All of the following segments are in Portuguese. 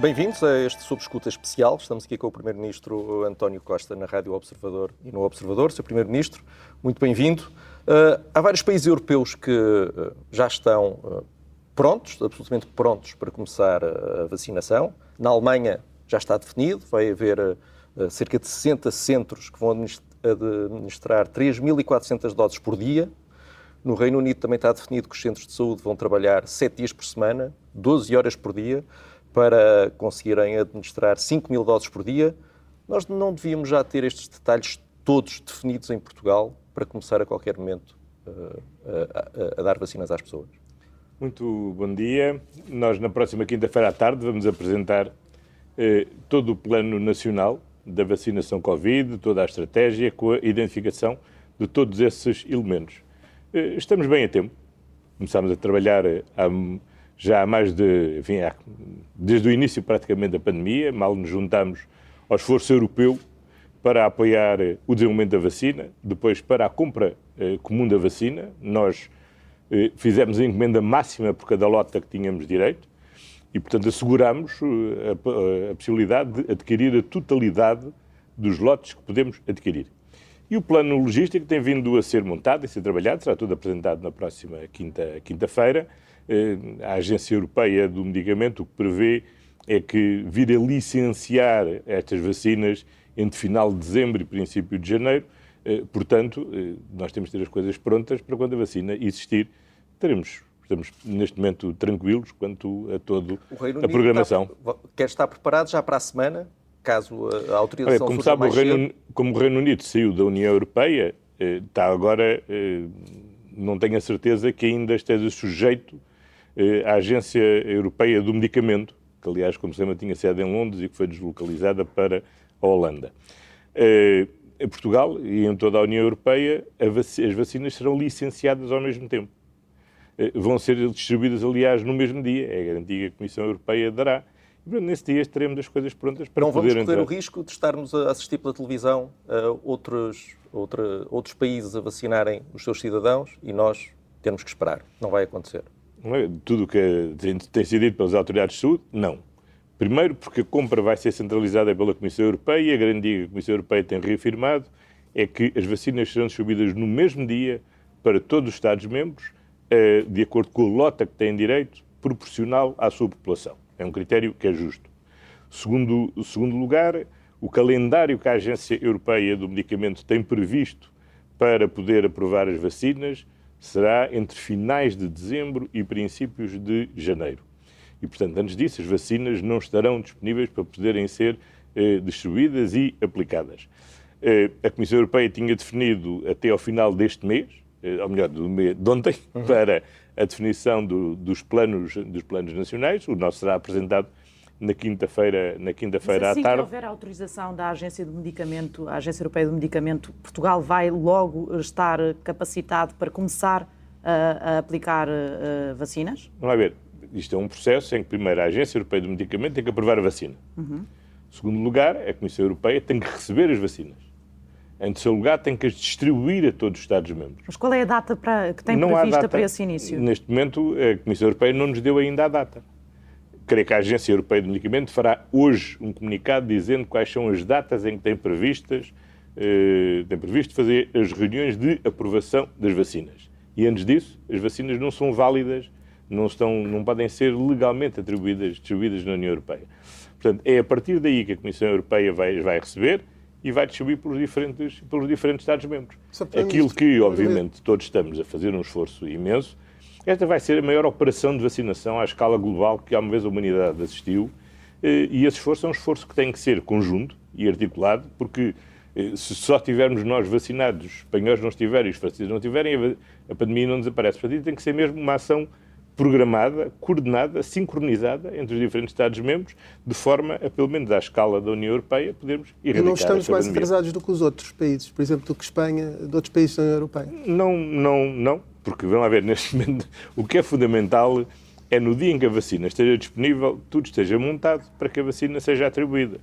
Bem-vindos a este Subescuta especial. Estamos aqui com o Primeiro-Ministro António Costa na Rádio Observador e no Observador. Sr. Primeiro-Ministro, muito bem-vindo. Uh, há vários países europeus que uh, já estão uh, prontos, absolutamente prontos para começar a vacinação. Na Alemanha já está definido, vai haver cerca de 60 centros que vão administrar 3.400 doses por dia. No Reino Unido também está definido que os centros de saúde vão trabalhar 7 dias por semana, 12 horas por dia para conseguirem administrar 5 mil doses por dia. Nós não devíamos já ter estes detalhes todos definidos em Portugal para começar a qualquer momento uh, a, a, a, dar vacinas às pessoas. Muito bom dia. Nós, na próxima quinta-feira à tarde, vamos apresentar eh, todo o plano nacional da vacinação Covid, toda a estratégia com a identificação de todos esses elementos. Eh, estamos bem a tempo. Começámos a trabalhar há já há mais de, enfim, há, desde o início praticamente da pandemia, mal nos juntamos ao esforço europeu para apoiar o desenvolvimento da vacina, depois para a compra eh, comum da vacina. Nós eh, fizemos a encomenda máxima por cada lota que tínhamos direito e, portanto, asseguramos eh, a, a, a possibilidade de adquirir a totalidade dos lotes que podemos adquirir. E o plano logístico tem vindo a ser montado e ser trabalhado, será tudo apresentado na próxima quinta-feira. quinta feira eh, a Agência Europeia do Medicamento o que prevê é que vir a licenciar estas vacinas entre final de dezembro e princípio de janeiro. Eh, portanto, eh, nós temos de ter as coisas prontas para quando a vacina existir, teremos estamos neste momento tranquilos quanto a toda a programação. Está, quer estar preparado já para a semana, caso a autorização Olha, como sabe, o Reino, como o Reino Unido saiu da União Europeia, está agora, não tenho a certeza que ainda esteja sujeito eh, a Agência Europeia do Medicamento, que aliás, como se lembra, tinha sede em Londres e que foi deslocalizada para a Holanda. Eh, em Portugal e em toda a União Europeia, as vacinas serão licenciadas ao mesmo tempo. Eh, vão ser distribuídas, aliás, no mesmo dia. É a garantia que a Comissão Europeia dará. E, nesse dia teremos as coisas prontas para Não poder vamos correr o risco de estarmos a assistir pela televisão a outros, outra, outros países a vacinarem os seus cidadãos e nós termos que esperar. Não vai acontecer. É? Tudo o que tem sido dito pelas autoridades de saúde, não. Primeiro, porque a compra vai ser centralizada pela Comissão Europeia e a garantia que a Comissão Europeia tem reafirmado é que as vacinas serão distribuídas no mesmo dia para todos os Estados-membros, eh, de acordo com a lota que têm direito, proporcional à sua população. É um critério que é justo. Segundo, segundo lugar, o calendário que a Agência Europeia do Medicamento tem previsto para poder aprovar as vacinas será entre finais de dezembro e princípios de janeiro. E, portanto, antes disso, as vacinas não estarão disponíveis para poderem ser eh, distribuídas e aplicadas. Eh, a Comissão Europeia tinha definido até ao final deste mês, eh, ou melhor, do mês de ontem, uhum. para a definição do, dos, planos, dos planos nacionais. O nosso será apresentado na quinta-feira na quinta-feira assim à tarde. Se houver autorização da Agência do Medicamento, a Agência Europeia do Medicamento, Portugal vai logo estar capacitado para começar a, a aplicar uh, vacinas? Vamos lá ver. Isto é um processo em que primeiro a Agência Europeia do Medicamento tem que aprovar a vacina. Uhum. Em segundo lugar, a Comissão Europeia tem que receber as vacinas. Em terceiro lugar, tem que as distribuir a todos os Estados-membros. Mas qual é a data para, que tem não prevista data, para esse início? Neste momento, a Comissão Europeia não nos deu ainda a data creio que a Agência Europeia de Medicamento fará hoje um comunicado dizendo quais são as datas em que tem previstas eh, tem previsto fazer as reuniões de aprovação das vacinas. E antes disso, as vacinas não são válidas, não, estão, não podem ser legalmente atribuídas, distribuídas na União Europeia. Portanto, é a partir daí que a Comissão Europeia vai, vai receber e vai distribuir pelos diferentes, pelos diferentes Estados-membros. Aquilo que, obviamente, todos estamos a fazer um esforço imenso esta vai ser a maior operação de vacinação à escala global que alguma vez a humanidade assistiu. Eh, e esse esforço é um esforço que tem que ser conjunto e articulado, porque eh, se só tivermos nós vacinados, os espanhóis não estiverem, os franceses não tiverem, a pandemia não desaparece. Portanto, tem que ser mesmo uma ação programada, coordenada, sincronizada entre os diferentes Estados-membros, de forma a, pelo menos à escala da União Europeia, podermos erradicar E não estamos mais atrasados do que os outros países, por exemplo, do que Espanha, de outros países da União Europeia? Não, não, não. Porque, vamos lá ver, neste momento, o que é fundamental é no dia em que a vacina esteja disponível, tudo esteja montado para que a vacina seja atribuída.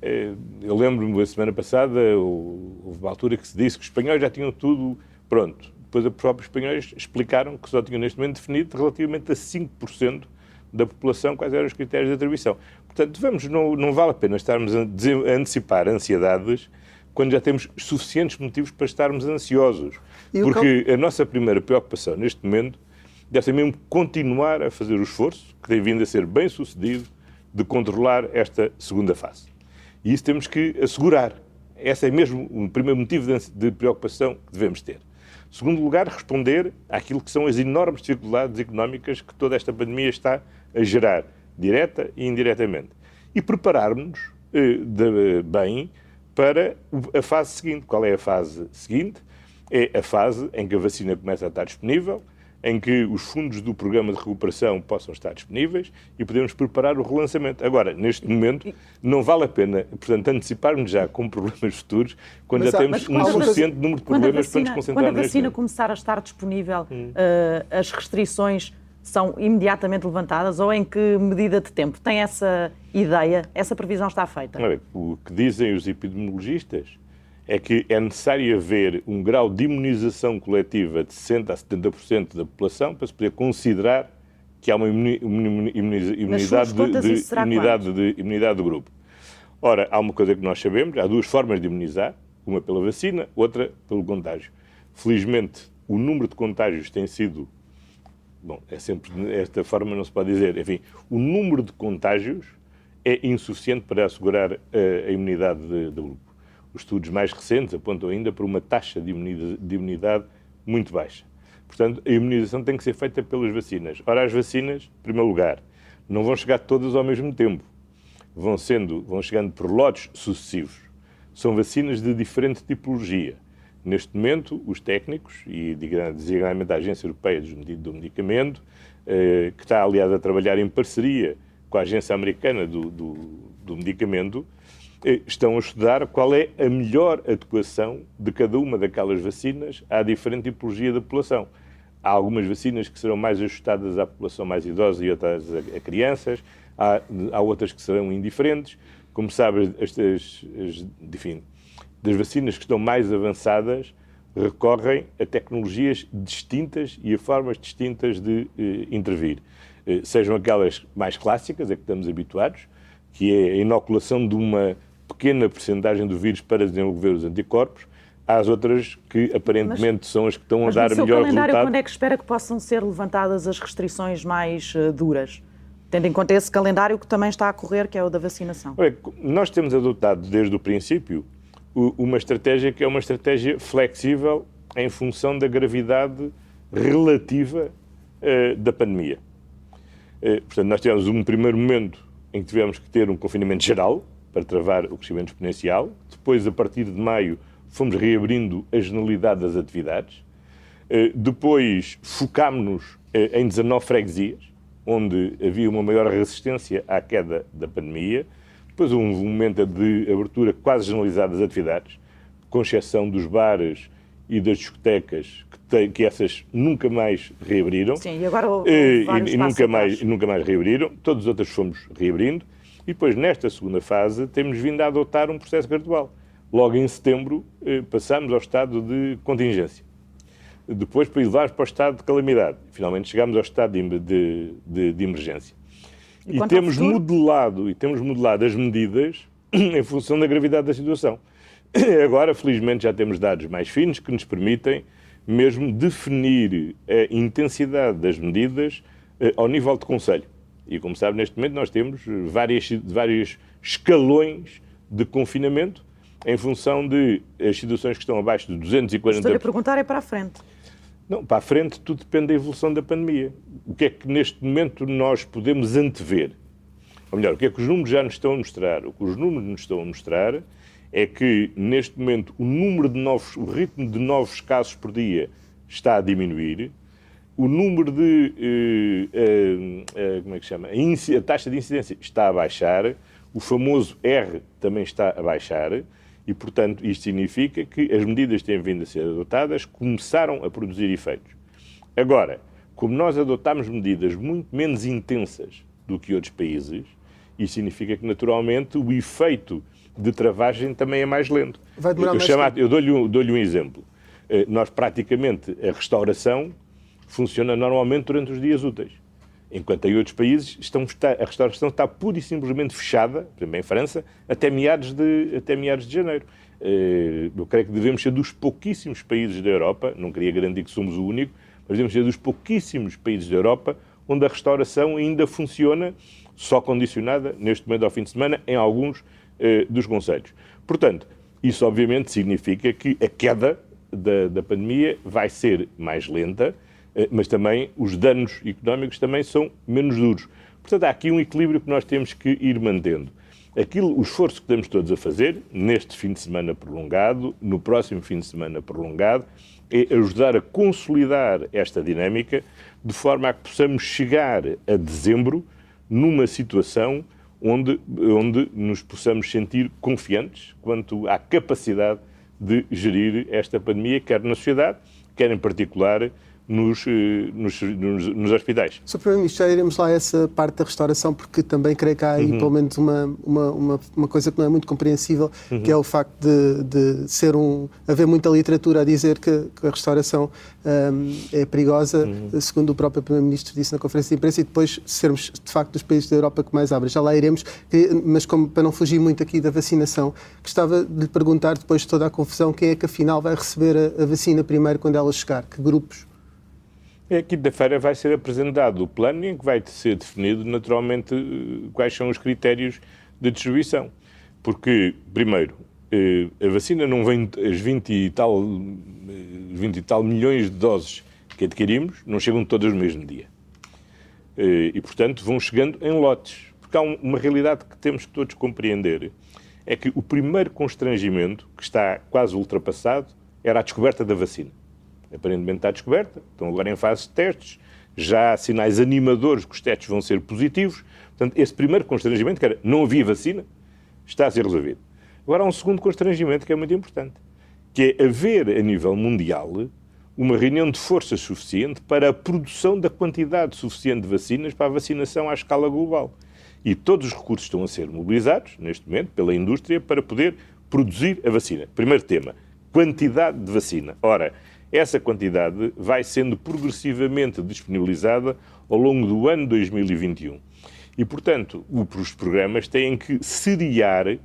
Eh, eu lembro-me, a semana passada, houve uma altura que se disse que os espanhóis já tinham tudo pronto. Depois, os próprios espanhóis explicaram que só tinham neste momento definido relativamente a 5% da população quais eram os critérios de atribuição. Portanto, vamos, não, não vale a pena estarmos a, antecipar ansiedades quando já temos suficientes motivos para estarmos ansiosos. Porque a nossa primeira preocupação neste momento deve ser mesmo continuar a fazer o esforço, que tem vindo a ser bem sucedido, de controlar esta segunda fase. E isso temos que assegurar. Esse é mesmo o primeiro motivo de preocupação que devemos ter. Segundo lugar, responder àquilo que são as enormes dificuldades económicas que toda esta pandemia está a gerar, direta e indiretamente. E prepararmos eh, bem para a fase seguinte. Qual é a fase seguinte? É a fase em que a vacina começa a estar disponível, em que os fundos do programa de recuperação possam estar disponíveis e podemos preparar o relançamento. Agora, neste momento, não vale a pena, portanto, anteciparmos já com problemas futuros quando mas, já temos um suficiente número de problemas vacina, para nos concentrar Quando a vacina começar a estar disponível, hum. uh, as restrições são imediatamente levantadas ou em que medida de tempo? Tem essa ideia? Essa previsão está feita? o que dizem os epidemiologistas é que é necessário haver um grau de imunização coletiva de 60% a 70% da população para se poder considerar que há uma imunidade, de, de, imunidade, de, imunidade do grupo. Ora, há uma coisa que nós sabemos, há duas formas de imunizar, uma pela vacina, outra pelo contágio. Felizmente, o número de contágios tem sido, bom, é sempre esta forma não se pode dizer, enfim, o número de contágios é insuficiente para assegurar a, a imunidade do grupo. Os estudos mais recentes apontam ainda para uma taxa de imunidade, de imunidade muito baixa. Portanto, a imunização tem que ser feita pelas vacinas. Ora, as vacinas, em primeiro lugar, não vão chegar todas ao mesmo tempo. Vão, sendo, vão chegando por lotes sucessivos. São vacinas de diferente tipologia. Neste momento, os técnicos, e designadamente a Agência Europeia do Medicamento, eh, que está, aliás, a trabalhar em parceria com a Agência Americana do, do, do Medicamento, eh, estão a estudar qual é a melhor adequação de cada uma daquelas vacinas à diferente tipologia da população. Há algumas vacinas que serão mais ajustadas à população mais idosa e outras a, crianças, há, há outras que serão indiferentes. Como sabe, estas, as, enfim, das vacinas que estão mais avançadas recorrem a tecnologias distintas e a formas distintas de eh, intervir. Eh, sejam aquelas mais clássicas, a que estamos habituados, que é a inoculação de uma pequena percentagem do vírus para desenvolver os anticorpos, as outras que aparentemente mas, são as que estão a dar melhor resultado. calendário, quando é que espera que possam ser levantadas as restrições mais uh, duras? Tendo em conta esse calendário que também está a correr, que é o da vacinação. nós temos adotado desde o princípio uma estratégia que é uma estratégia flexível em função da gravidade relativa uh, da pandemia. Uh, portanto, nós tivemos um primeiro momento em que tivemos que ter um confinamento geral, para travar o crescimento exponencial. Depois, a partir de maio, fomos reabrindo a generalidade das atividades. Eh, depois, focámos-nos em 19 freguesias, onde havia uma maior resistência à queda da pandemia. Depois, um momento de abertura quase generalizada das atividades, com exceção dos bares e das discotecas, que, que essas nunca mais reabriram. Sim, e agora houve e, e nunca mais, nunca mais reabriram. Todas as outras fomos reabrindo. E depois, nesta segunda fase, temos vindo a adotar um processo gradual. Logo em setembro, eh, passamos ao estado de contingência. Depois, para elevar para o estado de calamidade. Finalmente, chegamos ao estado de, de, de, de emergência. E, e temos modelado e temos modelado as medidas em função da gravidade da situação. Agora, felizmente, já temos dados mais finos que nos permitem mesmo definir a intensidade das medidas eh, ao nível de conselho. E como sabe, neste momento nós temos várias, vários escalões de confinamento em função de as situações que estão abaixo de 240... Estou a perguntar é para a frente. Não, para a frente tudo depende da evolução da pandemia. O que é que neste momento nós podemos antever? Ou melhor, o que é que os números já nos estão a mostrar? O que os números nos estão a mostrar é que neste momento o número de novos, o ritmo de novos casos por dia está a diminuir, o número de. Uh, uh, como é que chama? A, a, taxa de incidência está a baixar, o famoso R também está a baixar, e, portanto, isto significa que as medidas que têm vindo a ser adotadas começaram a produzir efeitos. Agora, como nós adotámos medidas muito menos intensas do que outros países, isso significa que, naturalmente, o efeito de travagem também é mais lento. Vai demorar eu, mais chamo, eu dou-lhe dou um exemplo. Nós, praticamente, a restauração funciona normalmente durante os dias úteis. Enquanto em outros países estão, a restauração está pura e simplesmente fechada, exemplo, em França, até meados de, até meados de janeiro. Eh, eu creio que devemos ser dos pouquíssimos países da Europa, não queria garantir que somos o único, mas devemos ser dos pouquíssimos países da Europa onde a restauração ainda funciona, só condicionada, neste momento ao fim de semana, em alguns eh, dos conselhos. Portanto, isso obviamente significa que a queda da, da pandemia vai ser mais lenta, mas também os danos económicos também são menos duros. Portanto, há aqui um equilíbrio que nós temos que ir mantendo. Aquilo, o esforço que estamos todos a fazer, neste fim de semana prolongado, no próximo fim de semana prolongado, é ajudar a consolidar esta dinâmica de forma a que possamos chegar a dezembro numa situação onde, onde nos possamos sentir confiantes quanto à capacidade de gerir esta pandemia, quer na sociedade, quer em particular nos, eh, nos, nos, nos hospitais. Sr. Primeiro-Ministro, já iremos lá a essa parte da restauração, porque também creio que há aí uhum. pelo menos uma, uma, uma, uma, coisa que não é muito compreensível, uhum. que é o facto de, de, ser um, haver muita literatura a dizer que, que a restauração um, é perigosa, uhum. segundo o próprio Primeiro-Ministro disse na conferência de imprensa, e depois sermos, de facto, dos países da Europa que mais abrem. Já lá iremos, mas como, para não fugir muito aqui da vacinação, gostava de lhe perguntar, depois de toda a confusão, quem é que afinal vai receber a, a vacina primeiro quando ela chegar? Que grupos? É, quinta-feira vai ser apresentado o plano em que vai ser definido, naturalmente, quais são os critérios de distribuição. Porque, primeiro, eh, a vacina não vem, as 20 e tal, 20 e tal milhões de doses que adquirimos, não chegam todas no mesmo dia. Eh, e, portanto, vão chegando em lotes. Porque há uma realidade que temos que todos compreender, é que o primeiro constrangimento, que está quase ultrapassado, era a descoberta da vacina aparentemente está descoberta, estão agora em fase de testes, já há sinais animadores que os testes vão ser positivos. Portanto, esse primeiro constrangimento, que era não havia vacina, está a ser resolvido. Agora há um segundo constrangimento que é muito importante, que é haver a nível mundial uma reunião de forças suficiente para a produção da quantidade suficiente de vacinas para a vacinação à escala global. E todos os recursos estão a ser mobilizados, neste momento, pela indústria para poder produzir a vacina. Primeiro tema, quantidade de vacina. Ora, essa quantidade vai sendo progressivamente disponibilizada ao longo do ano 2021. E, portanto, os programas têm que seriar, eh,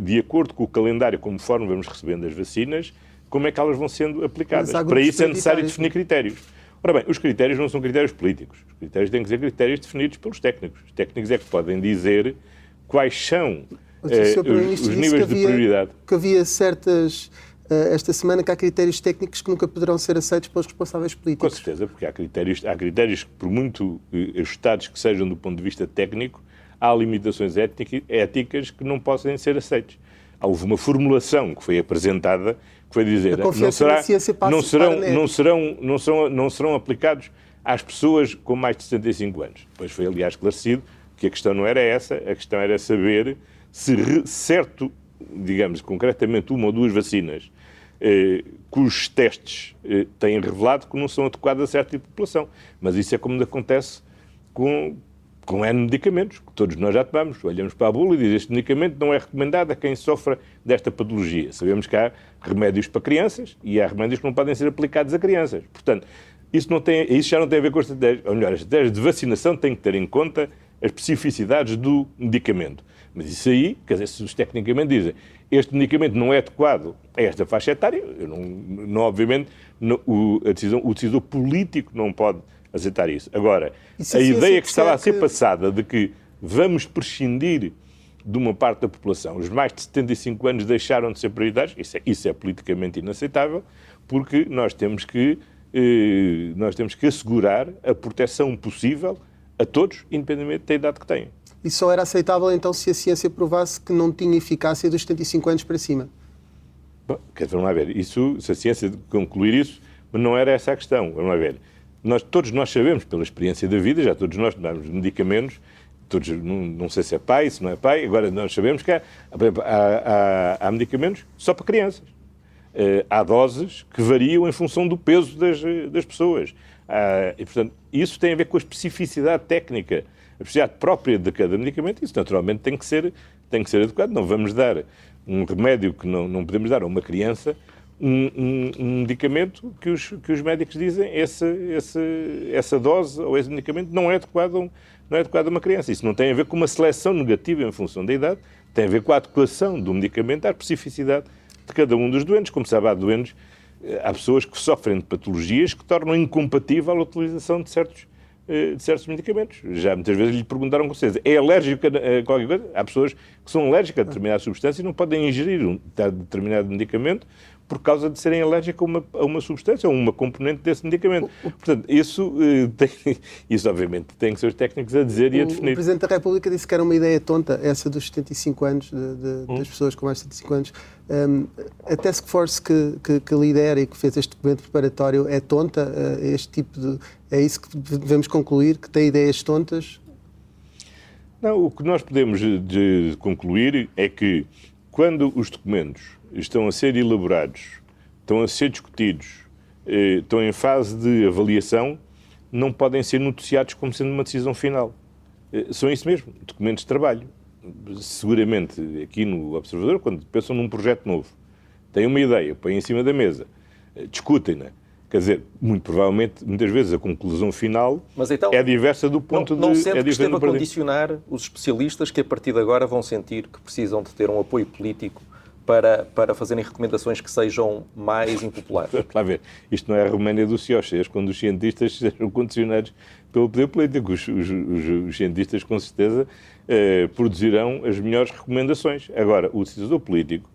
de acordo com o calendário, conforme vamos recebendo as vacinas, como é que elas vão sendo aplicadas. Para isso é necessário definir critérios. Ora bem, os critérios não são critérios políticos. Os critérios têm que ser critérios definidos pelos técnicos. Os técnicos é que podem dizer quais são eh, os, os níveis havia, de prioridade. Que havia certas esta semana que há critérios técnicos que nunca poderão ser aceitos pelos responsáveis políticos. Com certeza, porque há critérios, há critérios que, por muito eh, ajustados que sejam do ponto de vista técnico, há limitações éticas que não podem ser aceitos. Houve uma formulação que foi apresentada que foi dizer não, será, não, serão, não, serão, não, serão, não serão aplicados às pessoas com mais de 65 anos. Depois foi, aliás, esclarecido que a questão não era essa, a questão era saber se certo, digamos, concretamente uma ou duas vacinas eh, cujos testes eh, têm revelado que não são adequados a certo tipo de população. Mas isso é como acontece com, com N medicamentos, que todos nós já tomamos. Olhamos para a bula e diz este medicamento não é recomendado a quem sofra desta patologia. Sabemos que há remédios para crianças e há remédios que não podem ser aplicados a crianças. Portanto, isso, não tem, isso já não tem a ver com a estratégia. Ou melhor, a estratégia de vacinação tem que ter em conta as especificidades do medicamento. Mas isso aí, quer dizer, se os tecnicamente dizem este medicamento não é adequado a esta faixa etária, eu não, não obviamente, não, o, a decisão, o decisor político não pode aceitar isso. Agora, a ideia que estava a ser passada de que vamos prescindir de uma parte da população, os mais de 75 anos deixaram de ser prioritários, isso é, isso é politicamente inaceitável, porque nós temos que eh, nós temos que assegurar a proteção possível a todos, independentemente da idade que têm. E só era aceitável então se a ciência provasse que não tinha eficácia dos 75 anos para cima. Bom, quer dizer, vamos lá ver, isso, se a ciência concluir isso, mas não era essa a questão, vamos lá ver. Nós, todos nós sabemos, pela experiência da vida, já todos nós tomamos medicamentos, todos, não, não, sei se é pai, se não é pai, agora nós sabemos que há, há, há, há medicamentos só para crianças. Uh, há doses que variam em função do peso das, das pessoas. Uh, e, portanto, isso tem a ver com a especificidade técnica a especificidade própria de cada medicamento, isso naturalmente tem que ser, tem que ser adequado. Não vamos dar um remédio que não, não podemos dar a uma criança um, um, um, medicamento que os, que os médicos dizem essa, essa, essa dose ou esse medicamento não é adequado não é adequado a uma criança. Isso não tem a ver com uma seleção negativa em função da idade, tem a ver com a adequação do medicamento à especificidade de cada um dos doentes. Como sabe, há doentes, eh, há pessoas que sofrem de patologias que tornam incompatível a utilização de certos, de certos medicamentos. Já muitas vezes lhe perguntaram com certeza, é alérgico a qualquer coisa? Há pessoas que são alérgicas a determinada substância e não podem ingerir um determinado medicamento por causa de serem alérgicos a uma, a uma substância, a uma componente desse medicamento. Portanto, isso, eh, tem, isso obviamente tem que ser os técnicos a dizer o, e a definir. O Presidente da República disse que era uma ideia tonta, essa dos 75 anos, de, de, hum. das pessoas com mais de 75 anos. Um, a Task Force que, que, que, lidera e que fez este documento preparatório é tonta? Uh, este tipo de. É isso que devemos concluir? Que tem ideias tontas? Não, o que nós podemos de concluir é que quando os documentos estão a ser elaborados, estão a ser discutidos, eh, estão em fase de avaliação, não podem ser noticiados como sendo uma decisão final. Eh, são isso mesmo, documentos de trabalho. Seguramente, aqui no Observador, quando pensam num projeto novo, têm uma ideia, põem em cima da mesa, eh, discutem-na. Quer dizer, muito provavelmente, muitas vezes a conclusão final então, é diversa do ponto não, não de. Não sente é que esteve a condicionar os especialistas que a partir de agora vão sentir que precisam de ter um apoio político para, para fazerem recomendações que sejam mais impopulares. Lá ver, isto não é a Roménia do Cioches, quando os cientistas sejam condicionados pelo poder político. Os, os, os, os cientistas, com certeza, eh, produzirão as melhores recomendações. Agora, o decisor político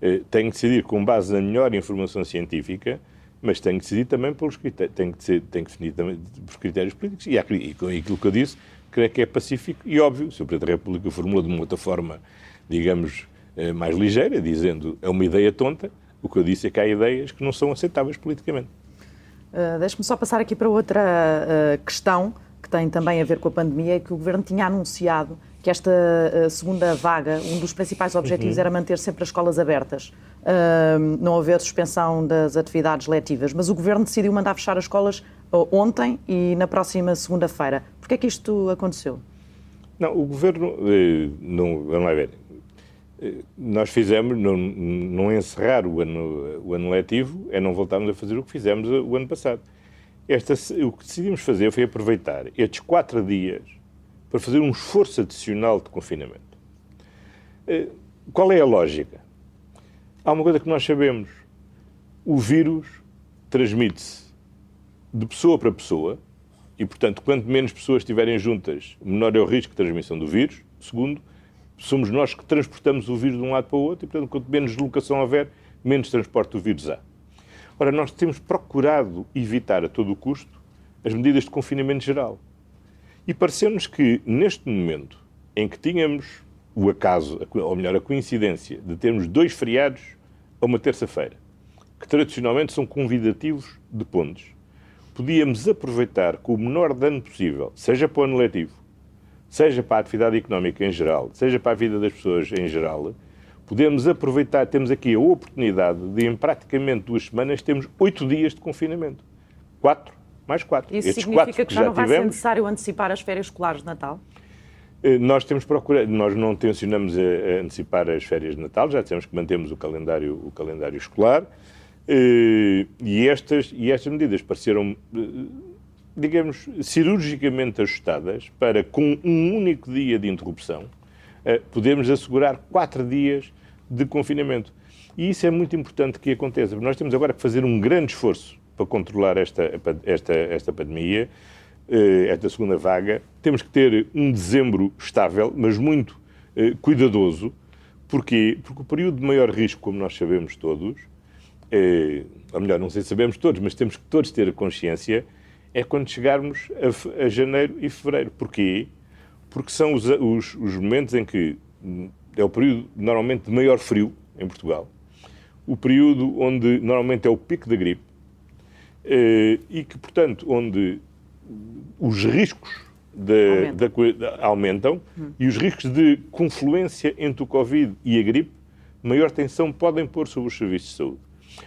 eh, tem que decidir com base na melhor informação científica, mas tem que decidir também pelos critérios, tem que, ser, tem que definir também por critérios políticos. E, e com aquilo que eu disse, creio que é pacífico e óbvio. O Presidente da República formula de uma outra forma, digamos, eh, mais ligeira, dizendo é uma ideia tonta. O que eu disse é que há ideias que não são aceitáveis politicamente. Uh, Deixe-me só passar aqui para outra uh, questão que tem também a ver com a pandemia, é que o Governo tinha anunciado que esta uh, segunda vaga, um dos principais objetivos uhum. era manter sempre as escolas abertas, não haver suspensão das atividades letivas, mas o Governo decidiu mandar fechar as escolas ontem e na próxima segunda-feira. Por que é que isto aconteceu? Não, o Governo, não, vamos lá ver, nós fizemos, não, não encerrar o ano, o ano letivo, é não voltarmos a fazer o que fizemos o ano passado. Esta, o que decidimos fazer foi aproveitar estes quatro dias para fazer um esforço adicional de confinamento. Eh, qual é a lógica? Há uma coisa que nós sabemos: o vírus transmite-se de pessoa para pessoa e, portanto, quanto menos pessoas estiverem juntas, menor é o risco de transmissão do vírus. Segundo, somos nós que transportamos o vírus de um lado para o outro e, portanto, quanto menos deslocação houver, menos transporte do vírus há. Ora, nós temos procurado evitar a todo o custo as medidas de confinamento geral. E pareceu-nos que, neste momento, em que tínhamos o acaso, ou melhor, a coincidência de termos dois feriados a uma terça-feira, que tradicionalmente são convidativos de pontos, podíamos aproveitar com o menor dano possível, seja para o ano letivo, seja para a atividade económica em geral, seja para a vida das pessoas em geral, podemos aproveitar, temos aqui a oportunidade de, em praticamente duas semanas, temos oito dias de confinamento. Quatro, mais quatro. Isso Estes significa quatro que já, já não vai tivemos, ser necessário antecipar as férias escolares de Natal? Eh, nós temos procurado, nós não tencionamos a, antecipar as férias de Natal, já dissemos que mantemos o calendário, o calendário escolar, eh, e estas, e estas medidas pareceram eh, digamos, cirurgicamente ajustadas para, com um único dia de interrupção, eh, podermos assegurar quatro dias de confinamento. E isso é muito importante que aconteça, nós temos agora que fazer um grande esforço para controlar esta, esta, esta pandemia, eh, esta segunda vaga. Temos que ter um dezembro estável, mas muito eh, cuidadoso. Porquê? Porque o período de maior risco, como nós sabemos todos, ou melhor, não sei se sabemos todos, mas temos que todos ter a consciência, é quando chegarmos a, a janeiro e fevereiro. Porquê? Porque são os, os, os, momentos em que hum, é o período normalmente de maior frio em Portugal, o período onde normalmente é o pico da gripe e que, portanto, onde os riscos de, aumentam, aumentam hum. e os riscos de confluência entre o Covid e a gripe, maior tensão podem pôr sobre os serviços de saúde.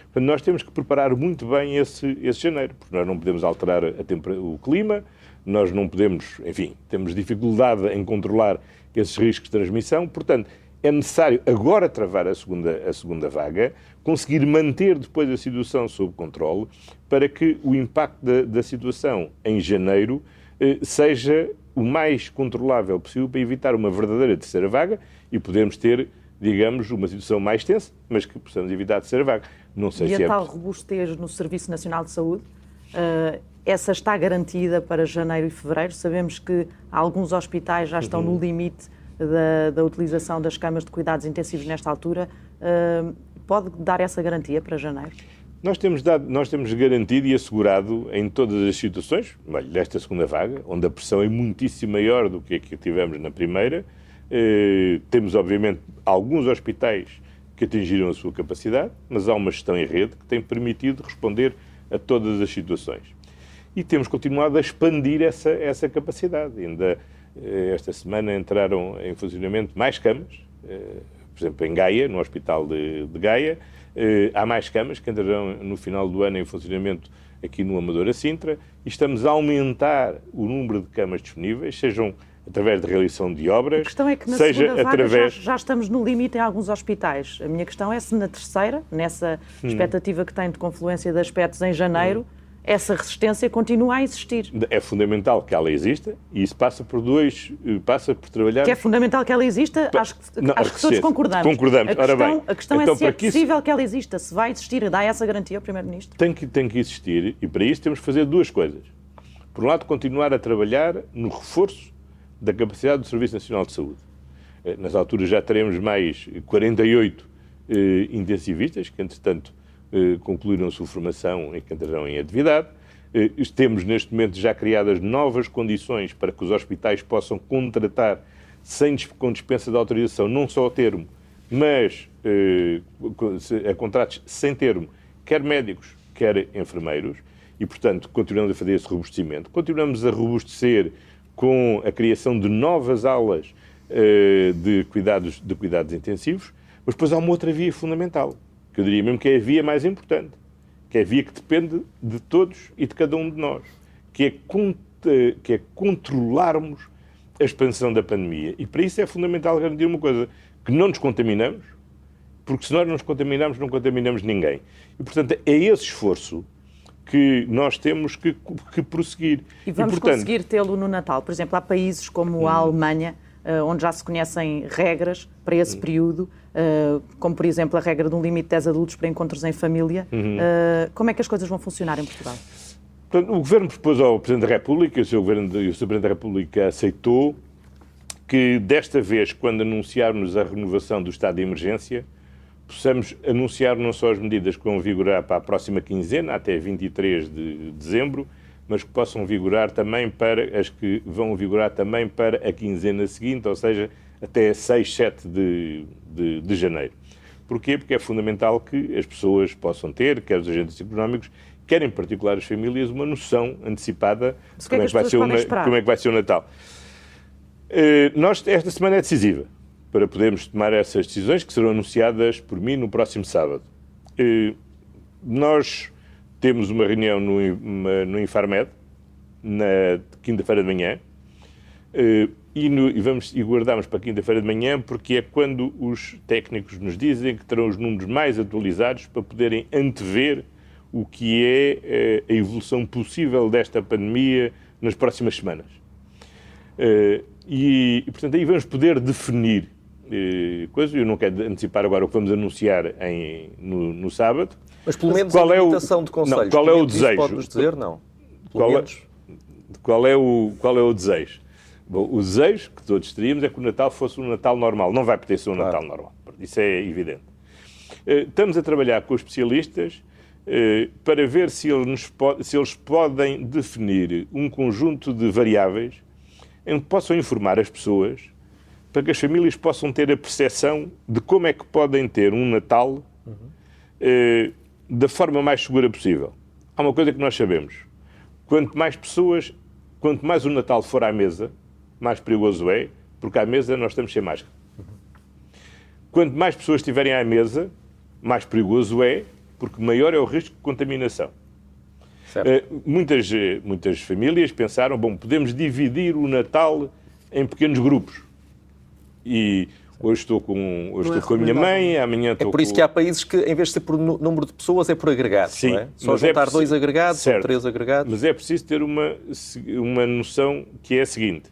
Portanto, nós temos que preparar muito bem esse, esse janeiro, porque nós não podemos alterar o clima, nós não podemos, enfim, temos dificuldade em controlar esses riscos de transmissão. Portanto, é necessário agora travar a segunda, a segunda vaga, conseguir manter depois a situação sob controle, para que o impacto da, da situação em janeiro eh, seja o mais controlável possível para evitar uma verdadeira terceira vaga e podermos ter, digamos, uma situação mais tensa, mas que possamos evitar a terceira vaga. Não sei e se a é... tal robustez no Serviço Nacional de Saúde, uh, essa está garantida para janeiro e fevereiro? Sabemos que alguns hospitais já estão uhum. no limite da, da, utilização das camas de cuidados intensivos nesta altura. Uh, pode dar essa garantia para janeiro? Nós temos, dado, nós temos garantido e assegurado em todas as situações, desta segunda vaga, onde a pressão é muitíssimo maior do que a que tivemos na primeira, eh, temos, obviamente, alguns hospitais que atingiram a sua capacidade, mas há uma gestão em rede que tem permitido responder a todas as situações. E temos continuado a expandir essa, essa capacidade. Ainda eh, esta semana entraram em funcionamento mais camas, eh, por exemplo, em Gaia, no Hospital de, de Gaia, eh, há mais camas que entrarão no final do ano em funcionamento aqui no Amadora Sintra e estamos a aumentar o número de camas disponíveis, sejam através de realização de obras, a questão é que na seja segunda através... já, já, estamos no limite em alguns hospitais. A minha questão é se na terceira, nessa hum. expectativa que tem de confluência de aspectos em janeiro, hum essa resistência continua a existir. É fundamental que ela exista e isso passa por dois, eh, passa por trabalhar... Que é fundamental que ela exista, acho que, Não, acho que todos concordamos. Concordamos, a questão, ora bem. A questão é então, é se é possível isso... que ela exista, se vai existir, dá essa garantia ao Primeiro-Ministro? Tem que, tem que existir e para isso temos que fazer duas coisas. Por um lado, continuar a trabalhar no reforço da capacidade do Serviço Nacional de Saúde. Eh, nas alturas já teremos mais 48 eh, intensivistas, que entretanto concluíram a sua formação e que entrarão em atividade. Eh, temos neste momento já criadas novas condições para que os hospitais possam contratar sem com dispensa de autorização, não só a termo, mas eh, a contratos sem termo, quer médicos, quer enfermeiros, e portanto continuamos a fazer esse robustecimento. Continuamos a robustecer com a criação de novas aulas de, cuidados, de cuidados intensivos, mas depois há uma outra via fundamental, que eu diria mesmo que é a via mais importante, que é a via que depende de todos e de cada um de nós, que é, que é controlarmos a expansão da pandemia. E para isso é fundamental garantir uma coisa, que não nos contaminamos, porque se nós não nos contaminamos, não contaminamos ninguém. E, portanto, é esse esforço que nós temos que, que prosseguir. E vamos e, portanto... conseguir tê-lo no Natal. Por exemplo, há países como a hum. Alemanha, eh, onde já se conhecem regras para esse uhum. período, eh, como por exemplo a regra de um limite de 10 adultos para encontros em família. Uhum. Eh, como é que as coisas vão funcionar em Portugal? Portanto, o Governo propôs ao Presidente da República, o Sr. Governo e o Sr. Presidente da República aceitou que desta vez, quando anunciarmos a renovação do estado de emergência, possamos anunciar não só as medidas que vão vigorar para a próxima quinzena, até 23 de dezembro, mas que possam vigorar também para as que vão vigorar também para a quinzena seguinte, ou seja, até 6, 7 de, de, de janeiro. Porquê? Porque é fundamental que as pessoas possam ter, quer os agentes económicos, quer em particular as famílias, uma noção antecipada de é como, é que vai ser o, como é que vai ser o Natal. Uh, nós, esta semana é decisiva para podermos tomar essas decisões que serão anunciadas por mim no próximo sábado. Uh, nós temos uma reunião no, no Infarmed, na quinta-feira de manhã, eh, e, no, e, vamos, e guardamos para quinta-feira de manhã, porque é quando os técnicos nos dizem que terão os números mais atualizados para poderem antever o que é eh, a evolução possível desta pandemia nas próximas semanas. Eh, e, portanto, aí vamos poder definir coisas. Eu não quero antecipar agora o que vamos anunciar em, no, no sábado, mas pelo menos qual a limitação é o, de conselhos. Não, qual é o desejo? Pode-nos dizer, não. qual, é, qual, é o, qual é o desejo? Bom, o desejo que todos teríamos é que o Natal fosse um Natal normal. Não vai poder ser um claro. Natal normal. Isso é evidente. Eh, estamos a trabalhar com os especialistas eh, para ver se eles, se eles podem definir um conjunto de variáveis em que possam informar as pessoas para que as famílias possam ter a percepção de como é que podem ter um Natal uhum. eh, da forma mais segura possível. Há uma coisa que nós sabemos. Quanto mais pessoas, quanto mais o Natal for à mesa, mais perigoso é, porque à mesa nós estamos sem máscara. Quanto mais pessoas estiverem à mesa, mais perigoso é, porque maior é o risco de contaminação. Uh, muitas, eh, muitas famílias pensaram, bom, podemos dividir o Natal em pequenos grupos. E Hoje estou com, hoje estou é com a minha mãe, amanhã estou É por isso com... que há países que, em vez de ser por número de pessoas, é por agregados, Sim, não é? Só é juntar preciso... dois agregados certo, ou três agregados. Mas é preciso ter uma, uma noção que é a seguinte.